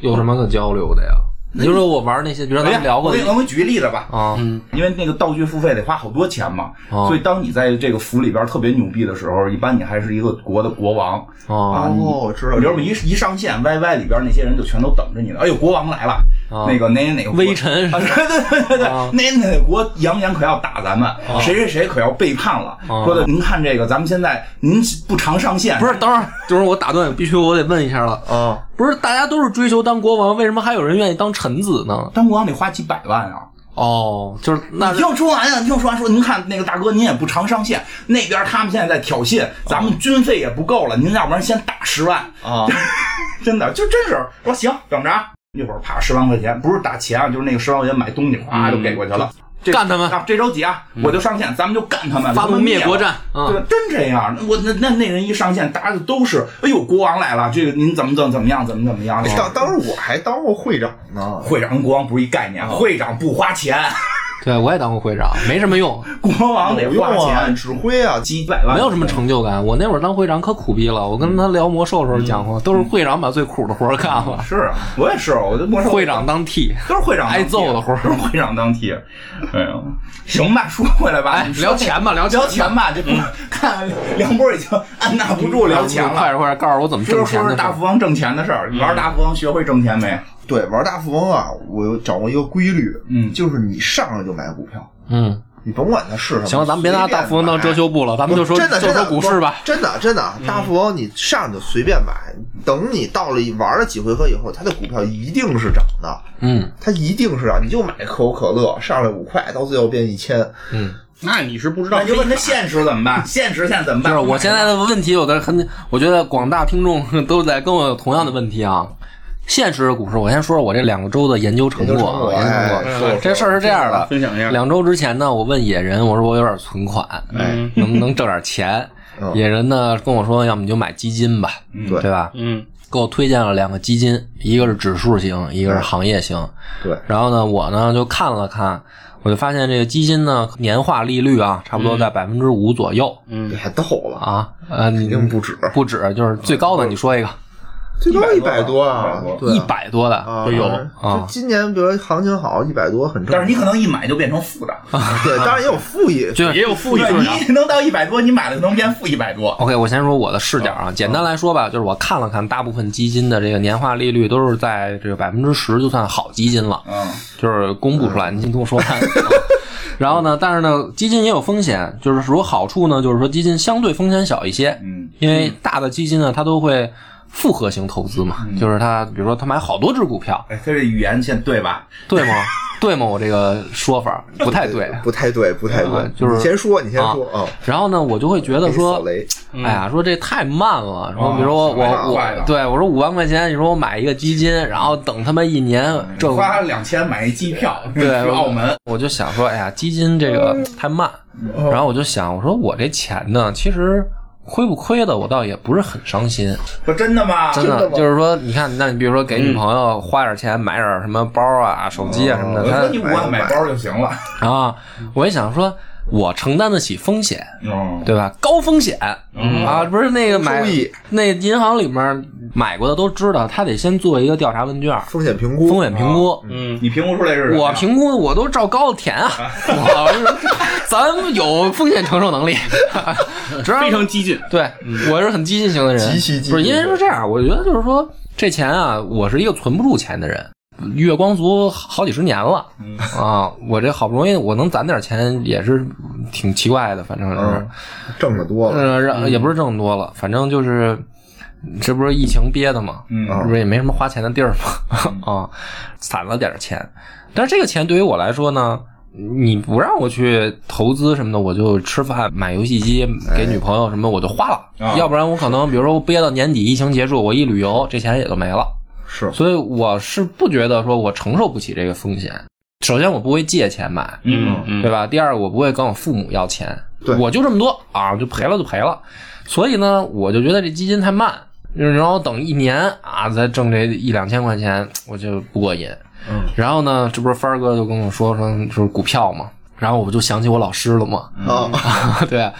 Speaker 2: 有什么可交流的呀？你就说我玩那些，比如说咱们聊过的
Speaker 1: 我给我给你举个例子吧。
Speaker 2: 啊，
Speaker 1: 因为那个道具付费得花好多钱嘛，
Speaker 2: 哦
Speaker 1: 所以当你在这个服里边特别牛逼的时候，一般你还是一个国的国王
Speaker 2: 哦
Speaker 1: 啊。你
Speaker 3: 哦我知道
Speaker 1: 比如说一一上线，YY 里边那些人就全都等着你了。哎呦，国王来了，
Speaker 2: 啊
Speaker 1: 那个哪哪个
Speaker 2: 微臣
Speaker 1: 啊，对对对对对，
Speaker 2: 啊。
Speaker 1: 哪哪哪国扬言可要打咱们，谁谁谁可要背叛了，
Speaker 2: 啊。
Speaker 1: 说的您看这个，咱们现在您不常上线，
Speaker 2: 不是，等会儿，就是我打断，必须我得问一下了。
Speaker 3: 啊，
Speaker 2: 不是，大家都是追求当国王，为什么还有人愿意当臣子呢？
Speaker 1: 当国王得花几百万啊。
Speaker 2: 哦，就是那
Speaker 1: 你听我说完呀，你听我说完，说您看那个大哥，您也不常上线，那边他们现在在挑衅，咱们军费也不够了，您要不然先打十万
Speaker 3: 啊，
Speaker 1: 真的就真是说行，等着啊，一会儿啪十万块钱，不是打钱啊，就是那个十万块钱买东西，哗就给过去了。这
Speaker 2: 干他们
Speaker 1: 啊！这周几啊，我就上线，咱们就干他们，
Speaker 2: 发动灭国战
Speaker 1: 对
Speaker 2: 啊，
Speaker 1: 真这样。我那那那人一上线，大家都是，哎呦，国王来了，这个您怎么怎么怎么样，怎么怎么样？
Speaker 3: 当当时我还当过会长呢。
Speaker 1: 会长跟国王不是一概念，会长不花钱，
Speaker 2: 对我也当过会长，没什么用，
Speaker 1: 国王得花
Speaker 3: 啊，
Speaker 1: 钱，
Speaker 3: 指挥啊，
Speaker 1: 几百万，
Speaker 2: 没有什么成就感。我那会儿当会长可苦逼了，我跟他聊魔兽的时候讲过，都是会长把最苦的活儿干了，
Speaker 1: 是啊，我也是，我就魔兽
Speaker 2: 会长当替。
Speaker 1: 都是会长
Speaker 2: 挨揍的活儿
Speaker 1: 都是会长当替。哎呀，行吧，说回来吧，
Speaker 2: 哎聊钱吧聊钱吧
Speaker 1: 聊钱吧，这不 看梁波已经按捺不住聊钱了。
Speaker 2: 快点快点告诉我怎么挣钱
Speaker 1: 说说大富翁挣钱的事儿，你玩大富翁学会挣钱没？
Speaker 3: 对，玩大富翁啊，我有掌握一个规律，
Speaker 1: 嗯
Speaker 3: 就是你上来就买股票，
Speaker 2: 嗯，
Speaker 3: 你甭管它是什么。
Speaker 2: 行了，咱们别拿大富翁当遮羞布了，咱们就说
Speaker 3: 真的
Speaker 2: 就说股市吧。
Speaker 3: 真的真的，大富翁你上来就随便买，等你到了玩了几回合以后，它的股票一定是涨的，
Speaker 2: 嗯
Speaker 3: 它一定是涨。你就买可口可乐，上来五块，到最后变一千，
Speaker 2: 嗯，
Speaker 4: 那你是不知道
Speaker 1: 那你就问他现实怎么办？现实现在怎么办？
Speaker 2: 就是我现在的问题有的很，我觉得广大听众 都在跟我有同样的问题啊。现实的股市，我先说说我这两个周的研究成果啊。研究
Speaker 3: 哎
Speaker 2: 成果这事儿是这样的，
Speaker 4: 分享一下
Speaker 2: 两周之前呢，我问野人，我说我有点存款，
Speaker 4: 嗯
Speaker 2: 能不能挣点钱？
Speaker 3: 嗯
Speaker 2: 野人呢跟我说，要么你就买基金吧，
Speaker 3: 对
Speaker 2: 对吧？
Speaker 4: 嗯
Speaker 2: 给我推荐了两个基金，一个是指数型，一个是行业型。
Speaker 3: 对，
Speaker 2: 然后呢，我呢就看了看，我就发现这个基金呢年化利率啊，差不多在百分之五左右
Speaker 4: 嗯
Speaker 3: 你还逗了，
Speaker 2: 啊。呃，你
Speaker 3: 肯定不止，
Speaker 2: 不止，就是最高的，你说一个，
Speaker 3: 最高一百多啊
Speaker 1: ，100多
Speaker 3: 对啊
Speaker 2: 一百多的。
Speaker 3: 啊，
Speaker 4: 都有
Speaker 2: 啊
Speaker 3: 今年比如行情好，一百多很正常。
Speaker 1: 但是你可能一买就变成负的，
Speaker 3: 对，当然也有负一，
Speaker 2: 就是
Speaker 4: 也有负一
Speaker 1: 你能到一百多，你买了能变负一百多。
Speaker 2: OK，我先说我的视角啊，简单来说吧，就是我看了看，大部分基金的这个年化利率都是在这个百分之十，就算好基金了。
Speaker 1: 嗯，
Speaker 2: 就是公布出来，你先听我说完。然后呢，但是呢，基金也有风险，就是说好处呢，就是说基金相对风险小一些，
Speaker 1: 嗯，
Speaker 2: 因为大的基金呢，它都会复合型投资嘛，就是他，比如说他买好多只股票，
Speaker 1: 哎，他这语言现对吧？
Speaker 2: 对吗？对吗？我这个说法 不太对。
Speaker 3: 不太对，不太对
Speaker 2: 啊，就是
Speaker 3: 你先说，你先说啊。
Speaker 2: 然后呢，我就会觉得说哎呀，说这太慢了。说比如说我我对我说五万块钱，你说我买一个基金，然后等他妈一年，这
Speaker 1: 花两千买一机票 去
Speaker 2: 对
Speaker 1: 澳门，
Speaker 2: 我就想说，哎呀，基金这个太慢。然后我就想，我说我这钱呢，其实亏不亏的，我倒也不是很伤心。
Speaker 1: 说真的吗？
Speaker 2: 真的就是说，你看，那你比如说给女朋友花点钱买点什么包啊、手机啊什么的，她
Speaker 1: 我说你五万买包就行了。
Speaker 2: 啊，我也想说，我承担得起风险，
Speaker 1: 嗯，
Speaker 2: 对吧？高风险。啊，不是那个买那银行里面买过的都知道，他得先做一个调查问卷，
Speaker 3: 风险评估，
Speaker 2: 风险评估。
Speaker 4: 嗯，
Speaker 1: 你评估出来是什么
Speaker 2: 我评估我都照高的填啊，我是咱们有风险承受能力，
Speaker 4: 非常激进，
Speaker 2: 对，我是很激进型的人，
Speaker 3: 极其激进。
Speaker 2: 不是因为是这样，我觉得就是说这钱啊，我是一个存不住钱的人。月光族好几十年了，啊，我这好不容易我能攒点钱，也是挺奇怪的，反正是，
Speaker 3: 嗯，挣的多了，
Speaker 2: 也不是挣多了，反正就是，这不是疫情憋的嘛，
Speaker 1: 嗯。
Speaker 2: 不是也没什么花钱的地儿嘛，啊，攒了点钱，但是这个钱对于我来说呢，你不让我去投资什么的，我就吃饭买游戏机给女朋友什么我就花了，
Speaker 1: 啊。
Speaker 2: 要不然我可能比如说我憋到年底疫情结束，我一旅游这钱也就没了。
Speaker 3: 是。
Speaker 2: 所以我是不觉得说我承受不起这个风险。首先，我不会借钱买，
Speaker 4: 嗯嗯。
Speaker 2: 对吧？第二，我不会跟我父母要钱，
Speaker 3: 对。
Speaker 2: 我就这么多啊，就赔了就赔了。所以呢，我就觉得这基金太慢，然后等一年啊，再挣这一两千块钱，我就不过瘾。
Speaker 3: 嗯，
Speaker 2: 然后呢，这不是帆儿哥就跟我说说就是股票嘛，然后我不就想起我老师了嘛，
Speaker 3: 啊，
Speaker 2: 对，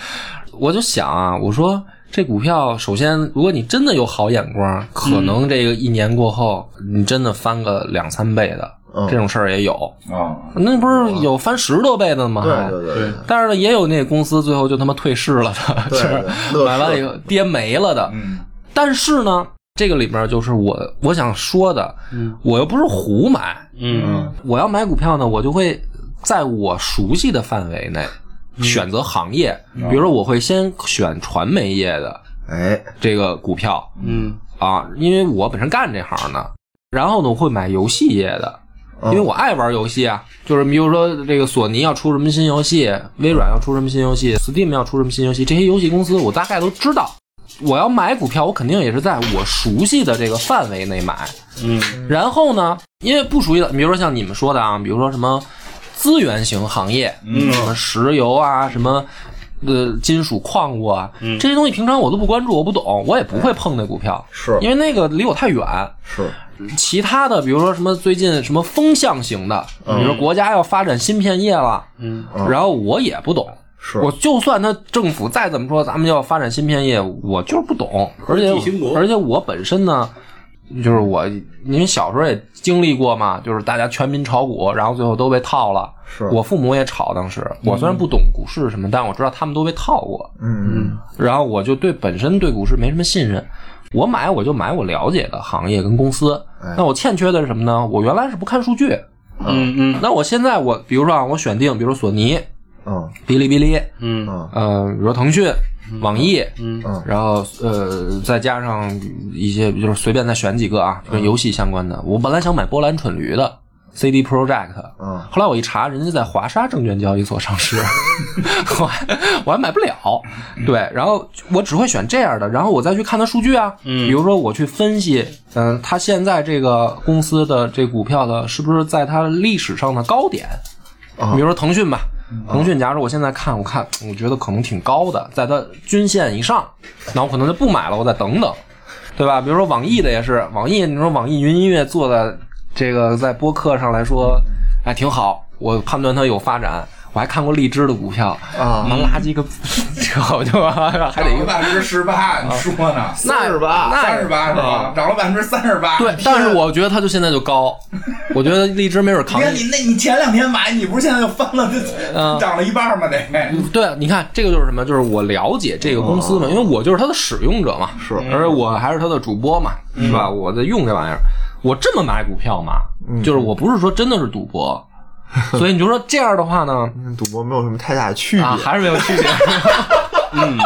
Speaker 2: 我就想啊，我说这股票，首先，如果你真的有好眼光，可能这个一年过后，你真的翻个两三倍的，
Speaker 3: 嗯
Speaker 2: 这种事儿也有。
Speaker 1: 啊，
Speaker 2: 那不是有翻十多倍的吗？还
Speaker 3: 对对对，
Speaker 2: 但是呢，也有那个公司最后就他妈退市了的，就是买完以后跌没了的。
Speaker 1: 嗯
Speaker 2: 但是呢，这个里边就是我我想说的，我又不是胡买，
Speaker 4: 嗯
Speaker 2: 我要买股票呢，我就会在我熟悉的范围内选择行业，比如说我会先选传媒业的
Speaker 3: 哎，
Speaker 2: 这个股票
Speaker 4: 嗯
Speaker 2: 啊，因为我本身干这行的。然后呢，我会买游戏业的，因为我爱玩游戏啊。就是比如说这个索尼要出什么新游戏，微软要出什么新游戏，Steam 要出什么新游戏，这些游戏公司我大概都知道。我要买股票，我肯定也是在我熟悉的这个范围内买。
Speaker 4: 嗯
Speaker 2: 然后呢，因为不熟悉的，比如说像你们说的啊，比如说什么资源型行业，
Speaker 1: 嗯。
Speaker 2: 什么石油啊，什么呃金属矿物啊，
Speaker 4: 嗯。
Speaker 2: 这些东西平常我都不关注，我不懂，我也不会碰那股票，
Speaker 3: 是。
Speaker 2: 因为那个离我太远。
Speaker 3: 是，
Speaker 2: 其他的，比如说什么最近什么风向型的，比如说国家要发展芯片业了，
Speaker 4: 嗯。
Speaker 2: 然后我也不懂。
Speaker 3: 是。
Speaker 2: 我就算他政府再怎么说，咱们要发展芯片业，我就是不懂，而且而且我本身呢，就是我因为小时候也经历过嘛，就是大家全民炒股，然后最后都被套了。
Speaker 3: 是
Speaker 2: 我父母也炒，当时我虽然不懂股市什么，但我知道他们都被套过，
Speaker 3: 嗯嗯
Speaker 2: 然后我就对本身对股市没什么信任。我买我就买我了解的行业跟公司
Speaker 3: 哎。
Speaker 2: 那我欠缺的是什么呢？我原来是不看数据，
Speaker 4: 嗯嗯
Speaker 2: 那我现在我比如说啊，我选定，比如索尼、
Speaker 3: 嗯。
Speaker 2: 哔哩哔哩，
Speaker 4: 嗯。
Speaker 3: 嗯
Speaker 2: 呃，比如说腾讯、网易，
Speaker 4: 嗯。
Speaker 3: 嗯。
Speaker 2: 然后呃，再加上一些，就是随便再选几个啊，跟游戏相关的。我本来想买波兰蠢驴的 CD Project，
Speaker 3: 嗯。
Speaker 2: 后来我一查，人家在华沙证券交易所上市，我还我还买不了。对，然后我只会选这样的，然后我再去看它数据啊，
Speaker 4: 嗯。
Speaker 2: 比如说我去分析，嗯、它现在这个公司的这股票的是不是在它历史上的高点？
Speaker 3: 啊。
Speaker 2: 比如说腾讯吧，腾讯，假如我现在看，我看我觉得可能挺高的，在它均线以上，那我可能就不买了，我再等等，对吧？比如说网易的也是，网易，你说网易云音乐做的这个在播客上来说还挺好，我判断它有发展。我还看过荔枝的股票
Speaker 3: 啊
Speaker 2: 妈垃圾个，这我就还得
Speaker 1: 一个百分之十八，你说呢？
Speaker 2: 那
Speaker 3: 38
Speaker 2: 那
Speaker 1: 三十八是吧？涨了百分之三十八。
Speaker 2: 对，但是我觉得它就现在就高，我觉得荔枝没准扛
Speaker 1: 你看你那，你前两天买，你不是现在就翻了，
Speaker 2: 嗯
Speaker 1: 这涨了一半吗？得。
Speaker 2: 对，你看这个就是什么？就是我了解这个公司嘛，因为我就是它的使用者嘛，
Speaker 3: 是
Speaker 2: 而且我还是它的主播嘛，是吧？我在用这玩意儿，我这么买股票嘛，就是我不是说真的是赌博，所以你就说这样的话呢，
Speaker 3: 嗯，赌博没有什么太大的区别，
Speaker 2: 啊，还是没有区别。嗯。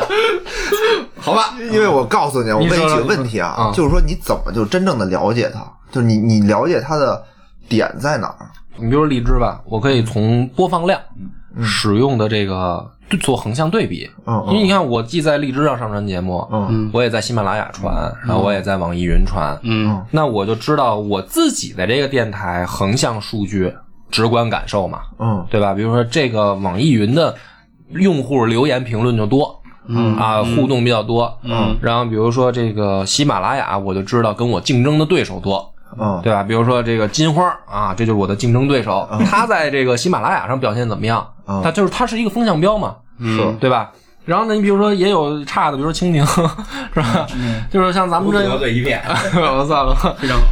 Speaker 3: 好吧？因为我告诉你，我问
Speaker 2: 你
Speaker 3: 几个问题啊
Speaker 2: 啊，
Speaker 3: 就是说你怎么就真正的了解它？就是你你了解它的点在哪儿？
Speaker 2: 你比如说荔枝吧，我可以从播放量、使用的这个做横向对比，
Speaker 3: 嗯
Speaker 2: 因为你看我既在荔枝上上传节目，
Speaker 3: 嗯。
Speaker 2: 我也在喜马拉雅传，然后我也在网易云传，
Speaker 4: 嗯。
Speaker 2: 那我就知道我自己的这个电台横向数据直观感受嘛，
Speaker 3: 嗯
Speaker 2: 对吧？比如说这个网易云的用户留言评论就多，
Speaker 4: 嗯
Speaker 2: 啊，互动比较多，
Speaker 4: 嗯
Speaker 2: 然后比如说这个喜马拉雅，我就知道跟我竞争的对手多，
Speaker 3: 嗯
Speaker 2: 对吧？比如说这个金花啊，这就是我的竞争对手，他在这个喜马拉雅上表现怎么样？
Speaker 3: 嗯
Speaker 2: 他就是他是一个风向标嘛，
Speaker 4: 嗯
Speaker 2: 对吧？然后呢，你比如说也有差的，比如说蜻蜓，是吧？就是像咱们这
Speaker 1: 得罪一片。
Speaker 2: 我算了，
Speaker 4: 非常好。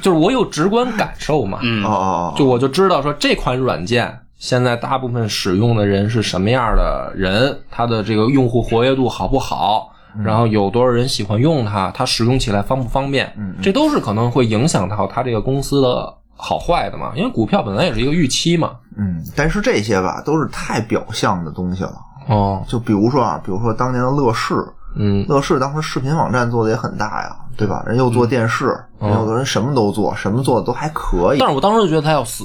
Speaker 2: 就是我有直观感受嘛，
Speaker 4: 嗯。
Speaker 3: 哦哦
Speaker 2: 就我就知道说这款软件现在大部分使用的人是什么样的人，它的这个用户活跃度好不好，然后有多少人喜欢用它，它使用起来方不方便，这都是可能会影响到它这个公司的好坏的嘛，因为股票本来也是一个预期嘛。
Speaker 3: 嗯，但是这些吧都是太表象的东西了。
Speaker 2: 哦，
Speaker 3: 就比如说啊，比如说当年的乐视，
Speaker 2: 嗯，
Speaker 3: 乐视当时视频网站做的也很大呀，对吧？人又做电视，人有的人什么都做，什么做的都还可以
Speaker 2: 但。是我当时就觉得他要死，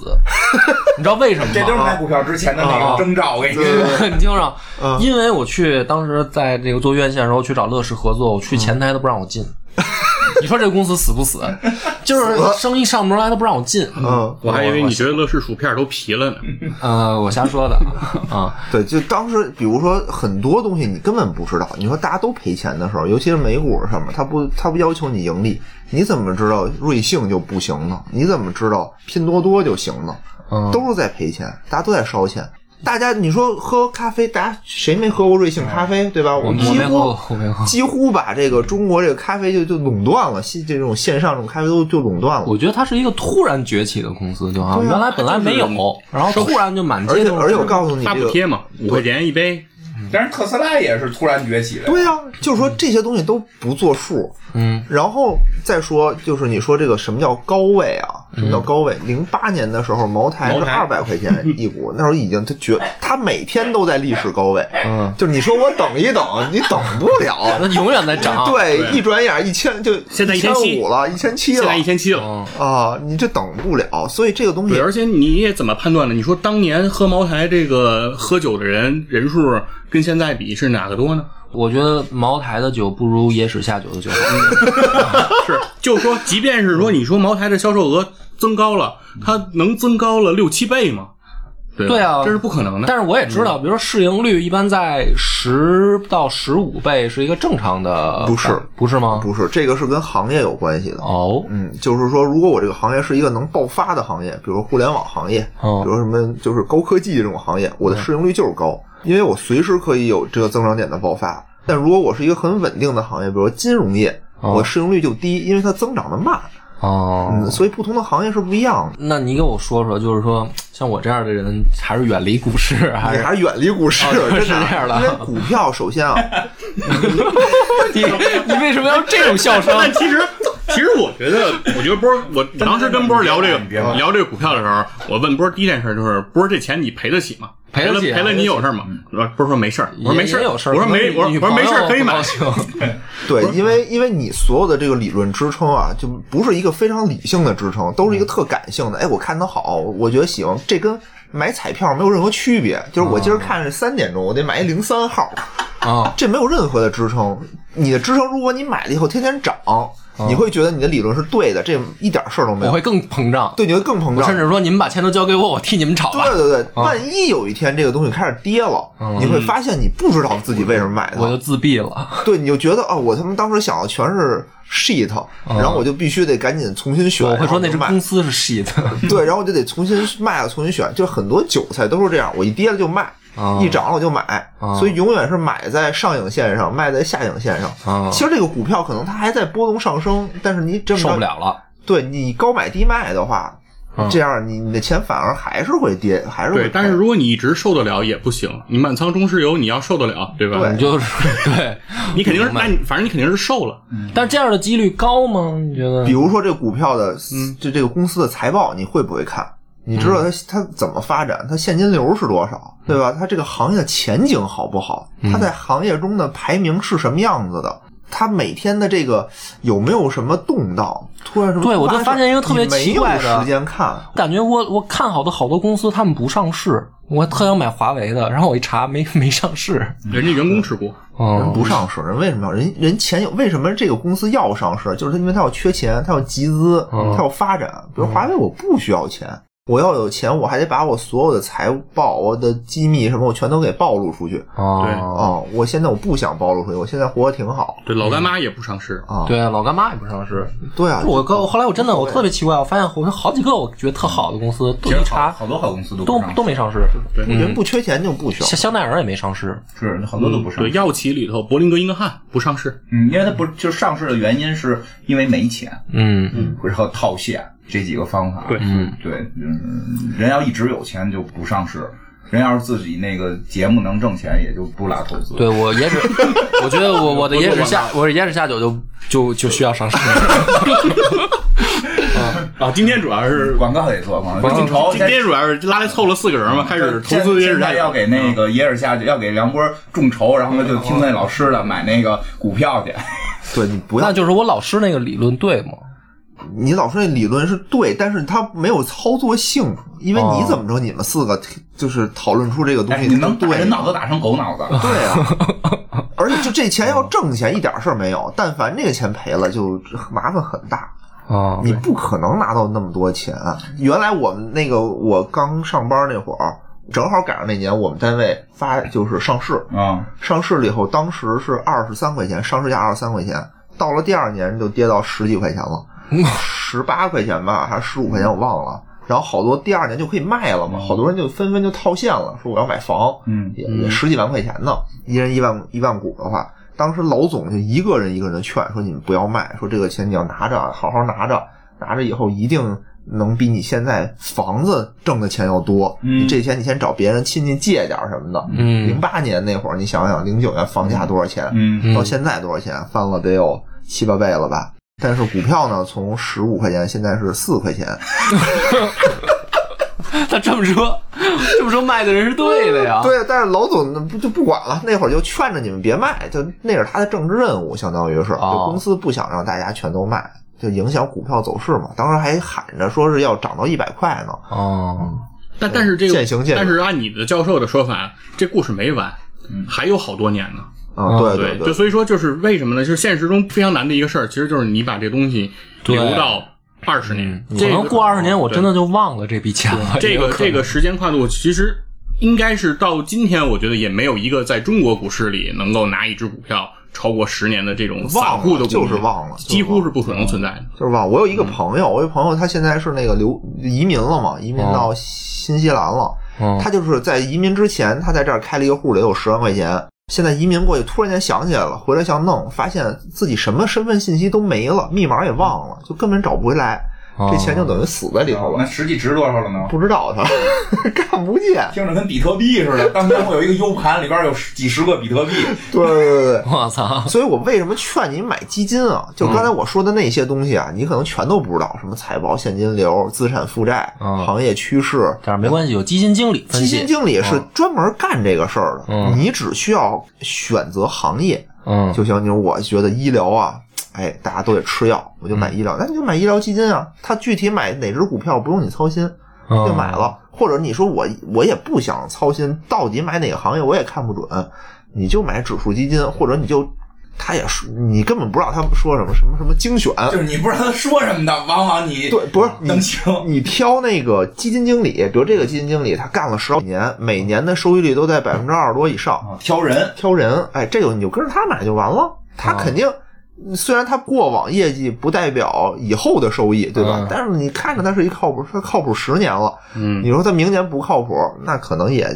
Speaker 2: 你知道为什么吗？
Speaker 1: 这都是买股票之前的那个征兆，我跟你说。
Speaker 2: 你听着，
Speaker 3: 嗯
Speaker 2: 因为我去当时在这个做院线的时候去找乐视合作，我去前台都不让我进。你说这个公司死不死？就是生意上不出来，都不让我进。
Speaker 3: 嗯，
Speaker 4: 我还以为你觉得乐视薯片都皮了呢。
Speaker 2: 呃，我瞎说的啊。
Speaker 3: 对，就当时比如说很多东西你根本不知道，你说大家都赔钱的时候，尤其是美股什么，他不他不要求你盈利，你怎么知道瑞幸就不行呢？你怎么知道拼多多就行呢？
Speaker 2: 嗯
Speaker 3: 都是在赔钱，大家都在烧钱。大家你说喝咖啡，大家谁没喝过瑞幸咖啡，对吧？
Speaker 2: 我
Speaker 3: 们几乎几乎把这个中国这个咖啡就就垄断了，线这种线上这种咖啡都就垄断了。
Speaker 2: 我觉得它是一个突然崛起的公司，就好原来本来没有，然后突然就满
Speaker 3: 而
Speaker 2: 街都是。
Speaker 3: 且而且我告诉你这个，
Speaker 4: 发补贴嘛，五块钱一杯，
Speaker 1: 但是特斯拉也是突然崛起的。
Speaker 3: 对呀、就是说这些东西都不作数。
Speaker 2: 嗯，
Speaker 3: 然后再说，就是你说这个什么叫高位啊？什么叫高位？零八年的时候，茅台是
Speaker 4: 茅台
Speaker 3: 二百块钱 一股，那时候已经他绝，他每天都在历史高位。
Speaker 2: 嗯，
Speaker 3: 就是你说我等一等，你等不了。
Speaker 2: 那永远在涨。
Speaker 3: 对，
Speaker 4: 对
Speaker 3: 一转眼一千就
Speaker 4: 现在
Speaker 3: 一千
Speaker 4: 1700
Speaker 3: 五了，一千七了
Speaker 4: 现在一千七了。
Speaker 2: 嗯，
Speaker 3: 啊！你这等不了，所以这个东西，
Speaker 4: 而且你也怎么判断呢？你说当年喝茅台这个喝酒的人人数跟现在比是哪个多呢？
Speaker 2: 我觉得茅台的酒不如野史下酒的酒好。
Speaker 4: 是，就是说，即便是说你说茅台的销售额增高了，它能增高了六七倍吗？对
Speaker 2: 对啊
Speaker 4: 这是不可能的。
Speaker 2: 但是我也知道，比如说市盈率一般在十到十五倍是一个正常的，
Speaker 3: 不是
Speaker 2: 不是吗？
Speaker 3: 不是这个是跟行业有关系的。
Speaker 2: 哦，
Speaker 3: 嗯，就是说，如果我这个行业是一个能爆发的行业，比如说互联网行业，
Speaker 2: 哦
Speaker 3: 比如说什么就是高科技这种行业，我的市盈率就是高，因为我随时可以有这个增长点的爆发。但如果我是一个很稳定的行业，比如说金融业，
Speaker 2: 哦
Speaker 3: 我市盈率就低，因为它增长的慢。
Speaker 2: 哦，
Speaker 3: 嗯，所以不同的行业是不一样的。
Speaker 2: 那你给我说说，就是说，像我这样的人，还是远离股市，还是
Speaker 3: 你还是远离股市，
Speaker 2: 哦
Speaker 3: 真
Speaker 2: 是这样的
Speaker 3: 因为股票首先啊，
Speaker 2: 你你为什么要这种笑声？
Speaker 4: 但其实，其实我觉得，我觉得波儿，我当时跟波儿聊这个 聊这个股票的时候，我问波儿第一件事就是，波儿这钱你赔得起吗？
Speaker 2: 赔得起啊
Speaker 4: 赔了赔了你有事儿吗？波儿说没事儿，我说没事儿，
Speaker 2: 也有事儿
Speaker 4: 我说没，我说我说没事儿可以买。
Speaker 2: 女朋友不高兴
Speaker 3: 对，因为因为你所有的这个理论支撑啊，就不是一个非常理性的支撑，都是一个特感性的。哎，我看它好，我觉得喜欢，这跟买彩票没有任何区别。就是我今儿看是三点钟，我得买一零三号，
Speaker 2: 啊，
Speaker 3: 这没有任何的支撑。你的支撑，如果你买了以后天天涨，你会觉得你的理论是对的，这一点事儿都没有。
Speaker 2: 我会更膨胀。
Speaker 3: 对，你会更膨胀。
Speaker 2: 甚至说，你们把钱都交给我，我替你们炒吧。
Speaker 3: 对对对，万一有一天这个东西开始跌了，你会发现你不知道自己为什么买的。
Speaker 2: 我就自闭了。
Speaker 3: 对，你就觉得啊，我他妈当时想的全是 shit，然后我就必须得赶紧重新选。
Speaker 2: 我会说那只公司是 shit。
Speaker 3: 对，然后我就得重新卖了，重新选。就很多韭菜都是这样，我一跌了就卖，
Speaker 2: 啊
Speaker 3: 一涨了我就买，
Speaker 2: 啊
Speaker 3: 所以永远是买在上影线上，卖在下影线上。
Speaker 2: 啊
Speaker 3: 其实这个股票可能它还在波动上升，但是你这么
Speaker 2: 受不。了了。
Speaker 3: 对你高买低卖的话，这样你你的钱反而还是会跌，还是会
Speaker 4: 对，但是如果你一直受得了也不行，你满仓中石油你要受得了，对吧？
Speaker 3: 对
Speaker 2: 你就是 对，
Speaker 4: 你肯定是，那你反正你肯定是瘦了。
Speaker 2: 但是这样的几率高吗？你觉得
Speaker 3: 比？如说这个股票的，就这个公司的财报，你会不会看？你知道它它怎么发展，它现金流是多少，对吧？它这个行业的前景好不好？它在行业中的排名是什么样子的？它每天的这个有没有什么动荡？突然什么
Speaker 2: 对我就发现一个特别奇怪的
Speaker 3: 有时间看，
Speaker 2: 感觉我我看好的好多公司，他们不上市，我特想买华为的，然后我一查没没上市。
Speaker 4: 人家员工持股，
Speaker 3: 人
Speaker 2: 嗯，
Speaker 3: 不上市，人为什么要人人钱有？为什么这个公司要上市？就是因为他要缺钱，他要集资，
Speaker 2: 嗯
Speaker 3: 它要发展。比如华为，我不需要钱，我要有钱，我还得把我所有的财报、我的机密什么，我全都给暴露出去。
Speaker 2: 哦，
Speaker 3: 哦，我现在我不想暴露出去，我现在活得挺好
Speaker 4: 对，老干妈也不上市。
Speaker 3: 啊。
Speaker 2: 对，老干妈也不上市。
Speaker 3: 对啊，
Speaker 2: 我后后来我真的我特别奇怪，我发现我好几个我觉得特好的公司都
Speaker 1: 其实
Speaker 2: 一查
Speaker 1: 好好多好公司都
Speaker 2: 都都没上市，
Speaker 4: 对
Speaker 3: 人不缺钱就不需要
Speaker 2: 香。香奈儿也没上市。
Speaker 1: 是很多都不上
Speaker 4: 对，
Speaker 1: 市。
Speaker 4: 药企里头，柏林格英格汉不上市。
Speaker 1: 嗯，因为它不就是上市的原因是因为没钱，
Speaker 2: 嗯嗯
Speaker 1: 然后套现这几个方法。
Speaker 4: 对
Speaker 2: 嗯，
Speaker 1: 对，嗯，人要一直有钱就不上市，人要是自己那个节目能挣钱，也就不拉投资。
Speaker 2: 对我野史，我觉得我我的野史下，我的野史下酒就就就需要上市。
Speaker 4: 啊，今天主要是
Speaker 1: 广告得做，广告众筹。
Speaker 4: 今天主要是拉来凑了四个人嘛，开始投资野史下
Speaker 1: 在要给那个野尔下去，要给梁波众筹，然后呢就听那老师的，买那个股票去。
Speaker 3: 对你不要
Speaker 2: 那，就是我老师那个理论对吗？
Speaker 3: 你老说那理论是对，但是它没有操作性，因为你
Speaker 2: 哦
Speaker 3: 怎么着，你们四个就是讨论出这个东
Speaker 1: 哎，
Speaker 3: 西，
Speaker 1: 你能
Speaker 3: 对
Speaker 1: 人脑子打成狗脑子？
Speaker 3: 对啊，而且就这钱要挣钱一点事儿没有，但凡这个钱赔了，就麻烦很大。
Speaker 2: 啊，
Speaker 3: 你不可能拿到那么多钱。原来我们那个我刚上班那会儿，正好赶上那年我们单位发就是上市，
Speaker 1: 啊，
Speaker 3: 上市了以后，当时是二十三块钱，上市价二十三块钱，到了第二年就跌到十几块钱了，十八块钱吧，还是十五块钱我忘了。然后好多第二年就可以卖了嘛，好多人就纷纷就套现了，说我要买房，
Speaker 1: 嗯
Speaker 3: 也也十几万块钱呢，一人一万一万股的话，当时老总就一个人一个人的劝说你们不要卖，说这个钱你要拿着，好好拿着，拿着以后一定能比你现在房子挣的钱要多。
Speaker 1: 嗯
Speaker 3: 你这钱你先找别人亲戚借点什么的。
Speaker 2: 嗯
Speaker 3: 零八年那会儿，你想想，零九年房价多少钱？
Speaker 1: 嗯
Speaker 3: 到现在多少钱？翻了得有七八倍了吧？但是股票呢，从十五块钱现在是四块钱。
Speaker 2: 他这么说，这么说卖的人是对的呀。
Speaker 3: 对，但是老总那不就不管了，那会儿就劝着你们别卖，就那是他的政治任务，相当于是，公司不想让大家全都卖，就影响股票走势嘛。当时还喊着说是要涨到一百块呢。
Speaker 2: 哦，
Speaker 4: 但但是这个
Speaker 3: 渐行渐远
Speaker 4: 但是按你的教授的说法，这故事没完，还有好多年呢。
Speaker 3: 啊，对
Speaker 4: 对，
Speaker 3: 对
Speaker 4: 就，所以说就是为什么呢？就是现实中非常难的一个事儿，其实就是你把这东西留到二十年，
Speaker 2: 可
Speaker 4: 这
Speaker 2: 能过二十年我真的就忘了这笔钱了。
Speaker 4: 这个这个时间跨度其实应该是到今天，我觉得也没有一个在中国股市里能够拿一只股票超过十年的这种散户的
Speaker 3: 就是忘了
Speaker 4: 几乎是不可能存在的。
Speaker 3: 就是忘。我有一个朋友，我有一朋友，他现在是那个留移民了嘛，移民到新西兰了。
Speaker 2: 嗯
Speaker 3: 他就是在移民之前，他在这儿开了一个户，里有十万块钱。现在移民过去，突然间想起来了，回来想弄，发现自己什么身份信息都没了，密码也忘了，就根本找不回来，这钱就等于死在里头了。
Speaker 1: 那实际值多少了呢？
Speaker 3: 不知道他 看不见。
Speaker 1: 听着跟比特币似的，当年我有一个 U 盘，里边有几十个比特币。
Speaker 3: 对对对对。
Speaker 2: 我操，
Speaker 3: 所以我为什么劝你买基金啊？就刚才我说的那些东西啊，你可能全都不知道，什么财报、现金流、资产负债、
Speaker 2: 嗯
Speaker 3: 行业趋势，
Speaker 2: 但是没关系，有基金经理分析。
Speaker 3: 基金经理是专门干这个事儿的，
Speaker 2: 嗯
Speaker 3: 你只需要选择行业
Speaker 2: 嗯
Speaker 3: 就行。你说我觉得医疗啊，哎，大家都得吃药，我就买医疗，那你就买医疗基金啊。它具体买哪只股票不用你操心，
Speaker 2: 嗯
Speaker 3: 就买了。或者你说我我也不想操心，到底买哪个行业我也看不准，你就买指数基金，或者你就。他也说，你根本不知道他说什么什么什么精选，
Speaker 1: 就是你不知道他说什么的，往往你
Speaker 3: 对，不是你
Speaker 1: 能听。
Speaker 3: 你挑那个基金经理，比如这个基金经理他干了十好几年，每年的收益率都在百分之二十多以上，
Speaker 1: 啊挑人，
Speaker 3: 挑人，哎，这个你就跟着他买就完了。他肯定，虽然它过往业绩不代表以后的收益，对吧？
Speaker 2: 嗯
Speaker 3: 但是你看着它是一靠谱，他靠谱十年了。
Speaker 4: 嗯，
Speaker 3: 你说它明年不靠谱，那可能也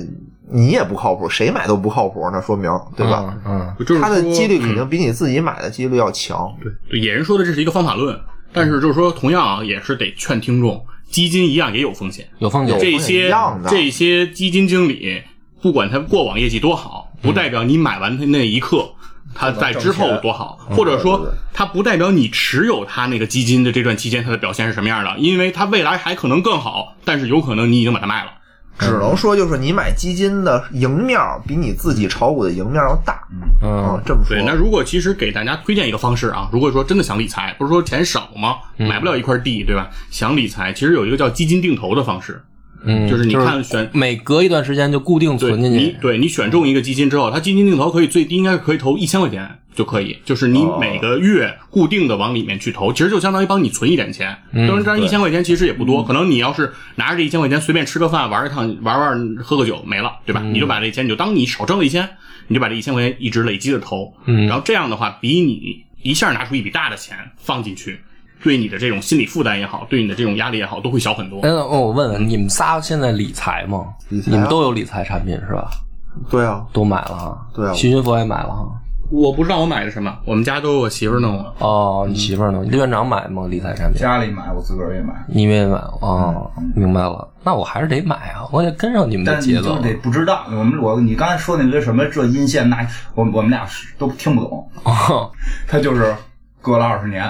Speaker 3: 你也不靠谱，谁买都不靠谱，那说明对吧？
Speaker 2: 嗯？
Speaker 4: 就是
Speaker 3: 他的几率肯定
Speaker 4: 嗯
Speaker 3: 比你自己买的几率要强。
Speaker 4: 对对，野人说的这是一个方法论，但是就是说，同样啊，也是得劝听众，基金一样也有风险。
Speaker 2: 有风险
Speaker 3: 有。风险
Speaker 4: 这些
Speaker 3: 一样的
Speaker 4: 这些基金经理，不管他过往业绩多好，不代表你买完他那一刻。他在之后多好，或者说它不代表你持有它那个基金的这段期间它的表现是什么样的，因为它未来还可能更好，但是有可能你已经把它卖了。
Speaker 3: 只能说就是你买基金的赢面儿比你自己炒股的赢面儿要大。啊
Speaker 2: 嗯，
Speaker 3: 这么说。
Speaker 4: 对，那如果其实给大家推荐一个方式啊，如果说真的想理财，不是说钱少吗？买不了一块地，对吧？想理财，其实有一个叫基金定投的方式，
Speaker 2: 嗯，
Speaker 4: 就是你看选
Speaker 2: 每隔一段时间就固定
Speaker 4: 对
Speaker 2: 存进
Speaker 4: 你
Speaker 2: 去。
Speaker 4: 对你选中一个基金之后，它基金定投可以最低应该是可以投一千块钱就可以，就是你
Speaker 3: 哦
Speaker 4: 每个月固定的往里面去投，其实就相当于帮你存一点钱。当然，当然一千块钱其实也不多，可能你要是拿着这一千块钱随便吃个饭、玩一趟、玩玩、喝个酒没了，对吧？你就把这钱，你就当你少挣了一千，你就把这一千块钱一直累积的投，
Speaker 2: 嗯
Speaker 4: 然后这样的话，比你一下拿出一笔大的钱放进去。对你的这种心理负担也好，对你的这种压力也好，都会小很多。
Speaker 2: 哎，那我问问，你们仨现在理财吗？
Speaker 3: 理财啊
Speaker 2: 你们都有理财产品是吧？
Speaker 3: 对啊，
Speaker 2: 都买了哈。
Speaker 3: 对啊
Speaker 2: 徐云佛也买了哈。
Speaker 4: 我不知道我买的什么，我们家都是我媳妇儿弄的。
Speaker 2: 哦，你媳妇儿呢？李院长买吗？理财产品？
Speaker 1: 家里买，我自个儿也买，
Speaker 2: 你们也买哦，明白了。那我还是得买啊，我得跟上你们的
Speaker 1: 但你
Speaker 2: 节奏。
Speaker 1: 就得不知道。我们我你刚才说那个什么这阴线那，我我们俩都听不懂。
Speaker 2: 哦，
Speaker 1: 他就是搁了二十年，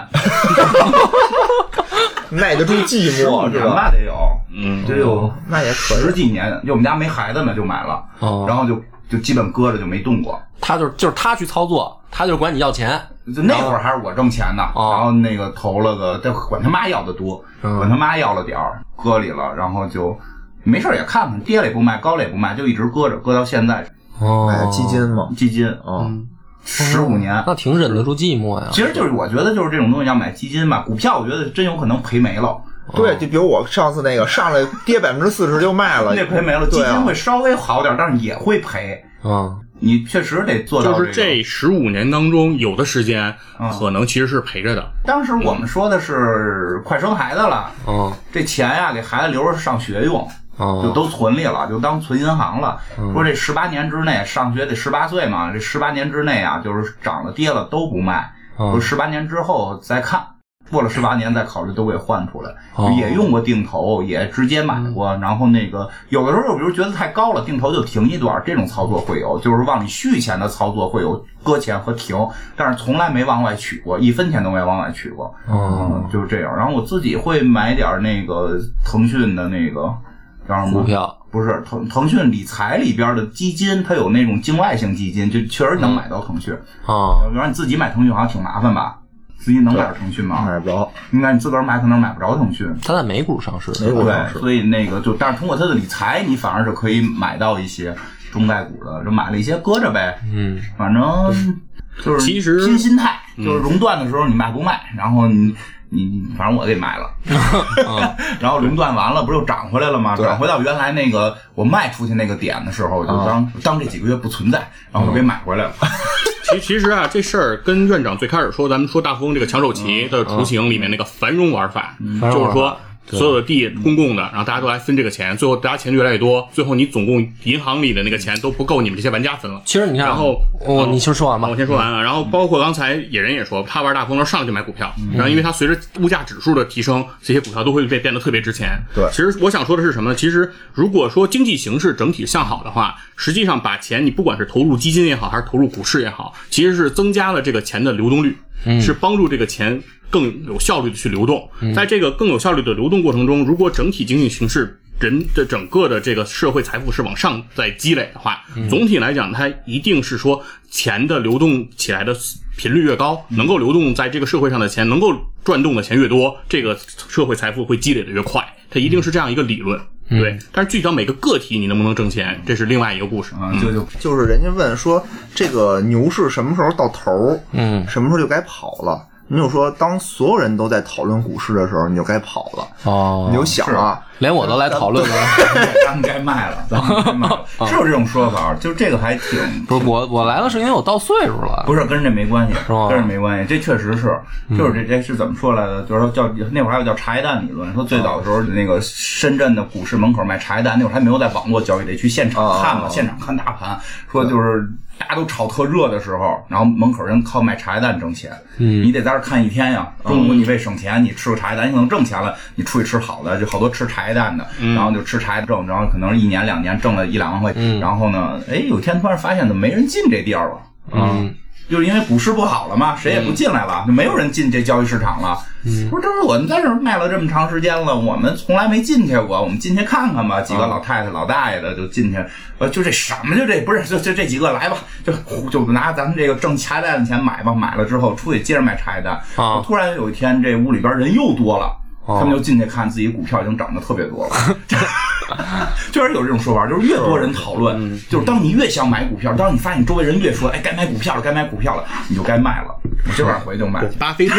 Speaker 3: 耐得住寂寞是吧？
Speaker 1: 年吧得有，
Speaker 4: 嗯
Speaker 1: 得有
Speaker 3: 那也可以。
Speaker 1: 十几年。因为我们家没孩子呢，就买了，
Speaker 2: 哦
Speaker 1: 然后就就基本搁着就没动过。
Speaker 2: 他就是就是他去操作，他就是管你要钱。
Speaker 1: 就那会儿还是我挣钱呢，
Speaker 2: 哦
Speaker 1: 然后那个投了个，但管他妈要的多，
Speaker 2: 嗯
Speaker 1: 管他妈要了点儿，搁里了，然后就没事儿也看看，跌了也不卖，高了也不卖，就一直搁着，搁到现在。
Speaker 2: 哦
Speaker 3: 买的基金嘛，
Speaker 1: 基金
Speaker 3: 嗯，
Speaker 1: 十五年，
Speaker 2: 那挺忍得住寂寞呀。
Speaker 1: 其实就是我觉得就是这种东西要买基金吧，股票我觉得真有可能赔没了，
Speaker 3: 对，就比如我上次那个上来跌百分之四十就卖了，
Speaker 1: 那赔没了，基
Speaker 3: 对啊。
Speaker 1: 金会稍微好点儿，但是也会赔。
Speaker 2: 嗯，
Speaker 1: 你确实得做到
Speaker 4: 就是这十五年当中，有的时间
Speaker 1: 嗯
Speaker 4: 可能其实是赔着的。
Speaker 1: 当时我们说的是快生孩子了，
Speaker 2: 嗯
Speaker 1: 这钱呀给孩子留着上学用，就
Speaker 2: 嗯
Speaker 1: 都存里了，就当存银行了。
Speaker 2: 嗯
Speaker 1: 说这十八年之内上学得十八岁嘛，这十八年之内啊，就是涨了跌了都不卖。
Speaker 2: 嗯
Speaker 1: 说十八年之后再看，过了十八年再考虑都给换出来。也用过定投，也直接买过。然后那个有的时候就比如觉得太高了，定投就停一段，这种操作会有，就是往里续钱的操作会有搁钱和停，但是从来没往外取过，一分钱都没往外取过。
Speaker 2: 哦
Speaker 1: 嗯，就是这样。然后我自己会买点那个腾讯的那个叫什么
Speaker 2: 股票
Speaker 1: 不是腾腾讯理财里边的基金，它有那种境外性基金，就确实能买到腾讯。
Speaker 2: 啊
Speaker 1: 比方你自己买腾讯好像挺麻烦吧？自己能买着腾讯吗？
Speaker 3: 买不着。
Speaker 1: 应该你自个儿买可能买不着腾讯。
Speaker 2: 它在美股上市。
Speaker 3: 美股上市，
Speaker 1: 所以那个就，但是通过它的理财，你反而是可以买到一些中概股的，就买了一些搁着呗。
Speaker 2: 嗯
Speaker 1: 反正就是
Speaker 4: 其实
Speaker 1: 拼心态，就是熔断的时候你卖不卖，然后你你你反正我给买了，然后熔断完了不是又涨回来了吗？涨回到原来那个我卖出去那个点的时候，就当当这几个月不存在，然后我就给买回来了。
Speaker 4: 其其实啊，这事儿跟院长最开始说，咱们说大富翁这个抢手棋的雏形里面那个繁荣玩法就是说所有的地公共的，然后大家都来分这个钱，最后大家钱越来越多，最后你总共银行里的那个钱都不够你们这些玩家分了。
Speaker 2: 其实你看啊，
Speaker 4: 然后
Speaker 2: 哦你先说完吧
Speaker 4: 我。先说完啊，然后包括刚才野人也说，他玩大风的时候上来就买股票，然后因为他随着物价指数的提升，这些股票都会变变得特别值钱。
Speaker 3: 对
Speaker 4: 其实我想说的是什么呢？其实如果说经济形势整体向好的话，实际上把钱你不管是投入基金也好，还是投入股市也好，其实是增加了这个钱的流动率，是帮助这个钱更有效率的去流动。在这个更有效率的流动过程中，如果整体经济形势人的整个的这个社会财富是往上在积累的话，总体来讲，它一定是说钱的流动起来的频率越高，能够流动在这个社会上的钱，能够转动的钱越多，这个社会财富会积累的越快，它一定是这样一个理论。对，但是具体到每个个体你能不能挣钱，这是另外一个故事。
Speaker 1: 啊，就就
Speaker 3: 就是人家问说这个牛市什么时候到头儿，
Speaker 2: 嗯
Speaker 3: 什么时候就该跑了？你就说，当所有人都在讨论股市的时候，你就该跑了。
Speaker 2: 哦
Speaker 3: 你就想啊，
Speaker 2: 连我都来讨论了。
Speaker 1: 咱们该卖了，咱们该卖了，是有这种说法，就是这个还挺
Speaker 2: 不是我，我来了是因为我到岁数了。
Speaker 1: 不是跟这没关系，
Speaker 2: 吗
Speaker 1: 跟这没关系，这确实是，就是这这是怎么说来的？就是说叫那会儿还有叫茶叶蛋理论，说最早的时候那个深圳的股市门口卖茶叶蛋，那会儿还没有在网络交易，得去现场看嘛，
Speaker 3: 哦
Speaker 1: 现场看大盘，说就是大家都炒特热的时候，然后门口人靠卖茶叶蛋挣钱，嗯，你得在这儿看一天呀。中午你为省钱，你吃个茶叶蛋，你可能挣钱了，你出去吃好的，就好多吃茶叶蛋的，然后就吃茶叶挣，然后可能一年两年挣了一两万块，然后呢，哎，有一天突然发现怎么没人进这地儿了。
Speaker 2: 嗯，
Speaker 1: 就是因为股市不好了嘛，谁也不进来了，就没有人进这交易市场了。不是，这是我们在这卖了这么长时间了，我们从来没进去过，我们进去看看吧。几个老太太、老大爷的就进去，呃，就这什么就这不是就就这几个来吧，就就拿咱们这个挣茶叶蛋的钱买吧。买了之后出去接着卖茶叶蛋。
Speaker 2: 啊
Speaker 1: 突然有一天这屋里边人又多了。
Speaker 2: 哦
Speaker 1: 他们就进去看自己股票已经涨得特别多了，确 实 有这种说法，就是越多人讨论，就是当你越想买股票，当你发现周围人越说，哎，该买股票了，该买股票了，你就该卖了。我这晚上回去就买。
Speaker 4: 巴菲特，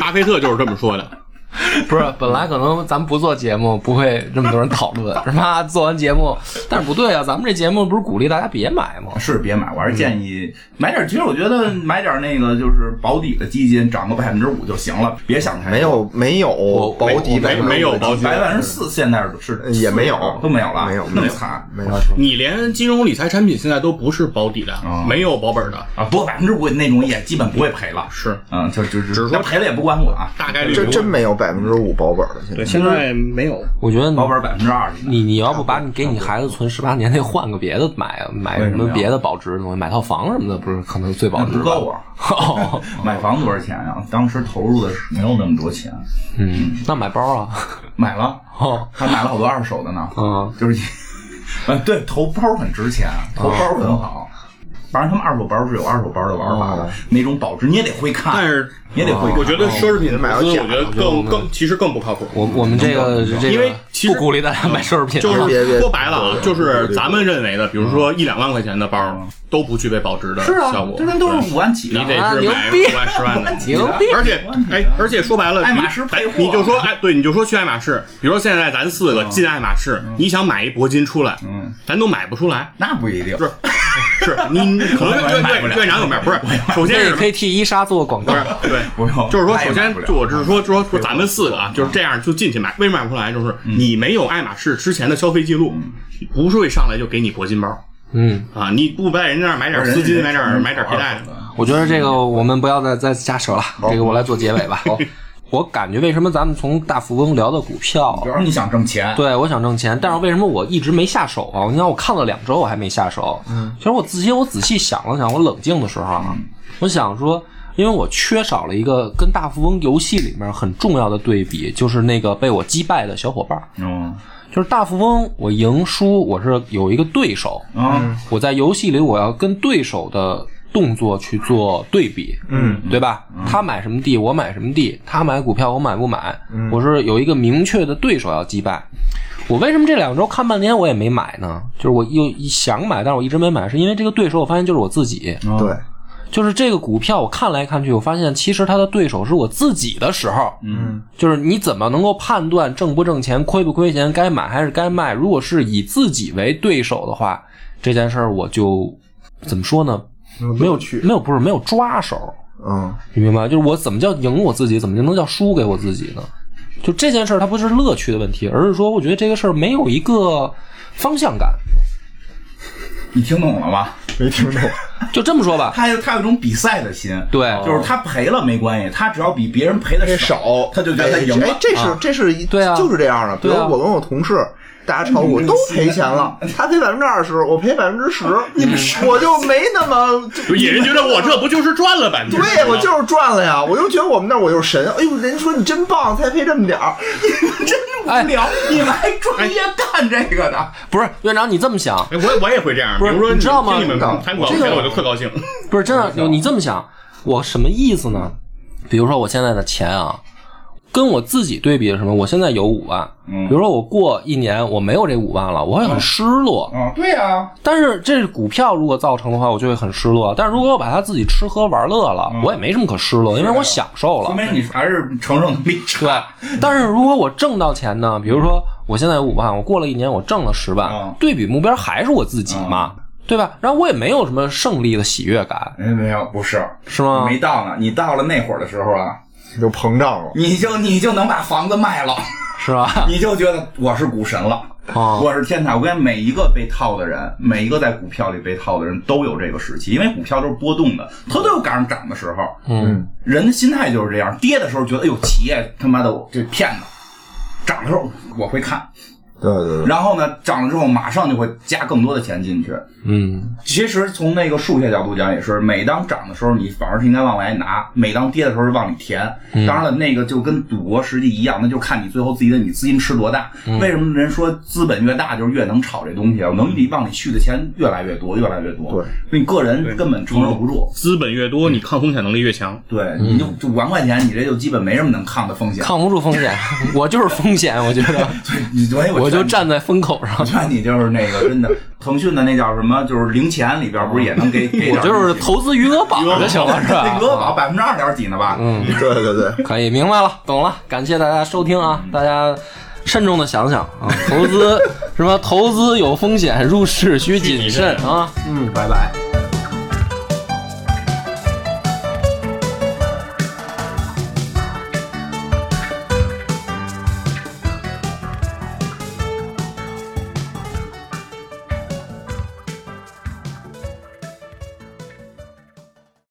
Speaker 4: 巴菲特就是这么说的。
Speaker 2: 不是，本来可能咱们不做节目不会这么多人讨论，是吧？做完节目，但是不对啊，咱们这节目不是鼓励大家别买吗？
Speaker 1: 是别买，我还是建议买点。其实我觉得买点那个就是保底的基金，涨个百分之五就行了，别想太多
Speaker 3: 没有没有保底
Speaker 4: 没没有保底
Speaker 1: 百分之四，现在是
Speaker 3: 也没有
Speaker 1: 都没有了，
Speaker 3: 没有没有
Speaker 1: 那么惨
Speaker 3: 没有。
Speaker 4: 你连金融理财产品现在都不是保底的，
Speaker 1: 啊
Speaker 4: 没有保本的，
Speaker 1: 啊！不过百分之五那种也基本不会赔了，
Speaker 4: 是
Speaker 1: 嗯，就就就
Speaker 4: 只是说
Speaker 1: 赔了也不管我啊。
Speaker 4: 大概率不会
Speaker 3: 这真没有，百分之五保本的，现在
Speaker 4: 对，现在没有。
Speaker 2: 我觉得
Speaker 1: 保本百分之二十。
Speaker 2: 你你要不把你给你孩子存十八年，那换个别的买啊，买什么别的保值的东西，买套房什么的，不是可能最保值吧？
Speaker 1: 不够啊！
Speaker 2: 哦，
Speaker 1: 买房多少钱呀、当时投入的是没有那么多钱，
Speaker 2: 嗯，那买包啊，
Speaker 1: 买了，
Speaker 2: 哦，
Speaker 1: 还买了好多二手的呢。
Speaker 2: 嗯，
Speaker 1: 就是，嗯，对，投包很值钱，投包很好。当然，他们二手包是有二手包的玩法的，那种保值你也得会看，
Speaker 4: 但是
Speaker 1: 你也得会看。
Speaker 4: 我觉得奢侈品的
Speaker 3: 买
Speaker 4: 我觉得更更其实更不靠谱。
Speaker 2: 我我们这个这个
Speaker 4: 因为其实
Speaker 2: 不鼓励大家买奢侈品，
Speaker 4: 就是说白了啊，就是咱们认为的，比如说一两万块钱的包，都不具备保值的
Speaker 1: 是啊
Speaker 4: 效果。，
Speaker 1: 这人都是五万起的，
Speaker 4: 你得
Speaker 2: 啊
Speaker 4: 是买
Speaker 2: 牛逼
Speaker 4: 五万、十万的。
Speaker 2: 牛逼！
Speaker 4: 而且，哎，而且说白了，
Speaker 1: 爱马仕
Speaker 4: 哎
Speaker 1: 配货
Speaker 4: 你就说，哎，对，你就说去爱马仕，比如说现在咱四个进爱马仕，你想买一铂金出来，
Speaker 1: 嗯，
Speaker 4: 咱都买不出来。
Speaker 1: 那不一定。
Speaker 4: 是，是你可能院院院长有面，不是，首先是
Speaker 2: 可以替伊莎做广告。
Speaker 4: 对，
Speaker 1: 不用
Speaker 4: 就是说，首先就我只是说说说咱们四个啊，就是这样就进去买，为什么买不出来？就是你没有爱马仕之前的消费记录，不是会上来就给你铂金包
Speaker 2: 嗯，
Speaker 4: 啊，你不在人家那儿买点丝巾，买点买点皮带的，
Speaker 2: 我觉得这个我们不要再再瞎扯了，这个我来做结尾吧。我感觉为什么咱们从大富翁聊到股票
Speaker 1: 主，要是你想挣钱，
Speaker 2: 对，我想挣钱，但是为什么我一直没下手啊？你看我看了两周，我还没下手。嗯，其实我自己我仔细想了想，我冷静的时候啊，我想说，因为我缺少了一个跟大富翁游戏里面很重要的对比，就是那个被我击败的小伙伴儿。
Speaker 1: 嗯
Speaker 2: 就是大富翁，我赢输我是有一个对手，
Speaker 1: 嗯
Speaker 2: 我在游戏里我要跟对手的动作去做对比，
Speaker 3: 嗯，
Speaker 2: 对吧？他买什么地，我买什么地；他买股票，我买不买？我是有一个明确的对手要击败。我为什么这两周看半天我也没买呢？就是我又想买，但是我一直没买，是因为这个对手我发现就是我自己。
Speaker 1: 嗯
Speaker 3: 对，
Speaker 2: 就是这个股票，我看来看去，我发现其实它的对手是我自己的时候，
Speaker 1: 嗯
Speaker 2: 就是你怎么能够判断挣不挣钱、亏不亏钱、该买还是该卖？如果是以自己为对手的话，这件事儿我就怎么说呢？没有
Speaker 3: 去，
Speaker 2: 没有不是没有抓手，
Speaker 3: 嗯，
Speaker 2: 你明白？就是我怎么叫赢我自己，怎么就能叫输给我自己呢？就这件事儿，它不是乐趣的问题，而是说，我觉得这个事儿没有一个方向感。
Speaker 1: 你听懂了吗？
Speaker 3: 没听懂，
Speaker 2: 就这么说吧，
Speaker 1: 他有他有一种比赛的心，
Speaker 2: 对
Speaker 1: 就是他赔了没关系，他只要比别人赔的少，他就觉得他赢了，。
Speaker 3: 哎这是这是一
Speaker 2: 对啊
Speaker 3: 就是这样的。比如我跟我同事。大家炒股都赔钱了，他赔百分之二十，我赔百分之十，我就没那么
Speaker 4: 就野人觉得我这不就是赚了百分之十？
Speaker 3: 对，我就是赚了呀！我就觉得我们那我就是神。哎呦，人家说你真棒，才赔这么点儿。
Speaker 1: 真无聊，你们还专业干这个的？
Speaker 2: 不是院长，你这么想，
Speaker 4: 哎，我我也会这样。
Speaker 2: 不是
Speaker 4: 比如说，
Speaker 2: 你知道吗
Speaker 4: 听你们谈股票赔了，我就特高兴。
Speaker 2: 不是真的，你这么想，我什么意思呢？比如说我现在的钱啊，跟我自己对比是什么？我现在有五万，
Speaker 1: 嗯
Speaker 2: 比如说我过一年我没有这五万了，我会很失落。
Speaker 1: 啊，对呀，
Speaker 2: 但是这是股票如果造成的话，我就会很失落。但是如果我把它自己吃喝玩乐了，我也没什么可失落，因为我享受了。
Speaker 1: 说明你还是承受能力差。
Speaker 2: 对，但是如果我挣到钱呢？比如说我现在有五万，我过了一年我挣了十万，
Speaker 1: 嗯
Speaker 2: 对比目标还是我自己嘛，对吧？然后我也没有什么胜利的喜悦感，
Speaker 1: 哎，没有，不是，
Speaker 2: 是吗？
Speaker 1: 没到呢。你到了那会儿的时候啊，
Speaker 3: 就膨胀了。
Speaker 1: 你就你就能把房子卖了，
Speaker 2: 是吧？
Speaker 1: 你就觉得我是股神了。
Speaker 2: 哦
Speaker 1: 我是天才！我跟每一个被套的人，每一个在股票里被套的人都有这个时期，因为股票都是波动的，它都有赶上涨的时候。
Speaker 2: 嗯，
Speaker 1: 人的心态就是这样，跌的时候觉得哎呦企业他妈的这骗子，涨的时候我会看，
Speaker 3: 对对对，
Speaker 1: 然后呢涨了之后马上就会加更多的钱进去。
Speaker 2: 嗯，
Speaker 1: 其实从那个数学角度讲也是，每当涨的时候你反而是应该往外拿，每当跌的时候是往里填。当然了，那个就跟赌博实际一样，那就看你最后自己的你资金吃多大。为什么人说资本越大就是越能炒这东西啊？能你往里去的钱越来越多，越来越多。
Speaker 3: 对，
Speaker 1: 你个人根本承受不住。
Speaker 4: 资本越多，你抗风险能力越强。
Speaker 1: 对，你就就五万块钱，你这就基本没什么能抗的风险。
Speaker 2: 抗不住风险，我就是风险，我觉得
Speaker 1: 你所以
Speaker 2: 我就站在风口上
Speaker 1: 我，劝你就是那个真的，腾讯的那叫什么，就是零钱里边不是也能给 给点
Speaker 2: 我就是投资余额宝就行了，是吧？
Speaker 1: 余额宝百分之二点几呢吧？
Speaker 2: 嗯，
Speaker 3: 对对对，
Speaker 2: 可以，明白了，懂了，感谢大家收听啊，大家慎重的想想啊，投资什么投资有风险，入市需谨慎啊，嗯，拜拜。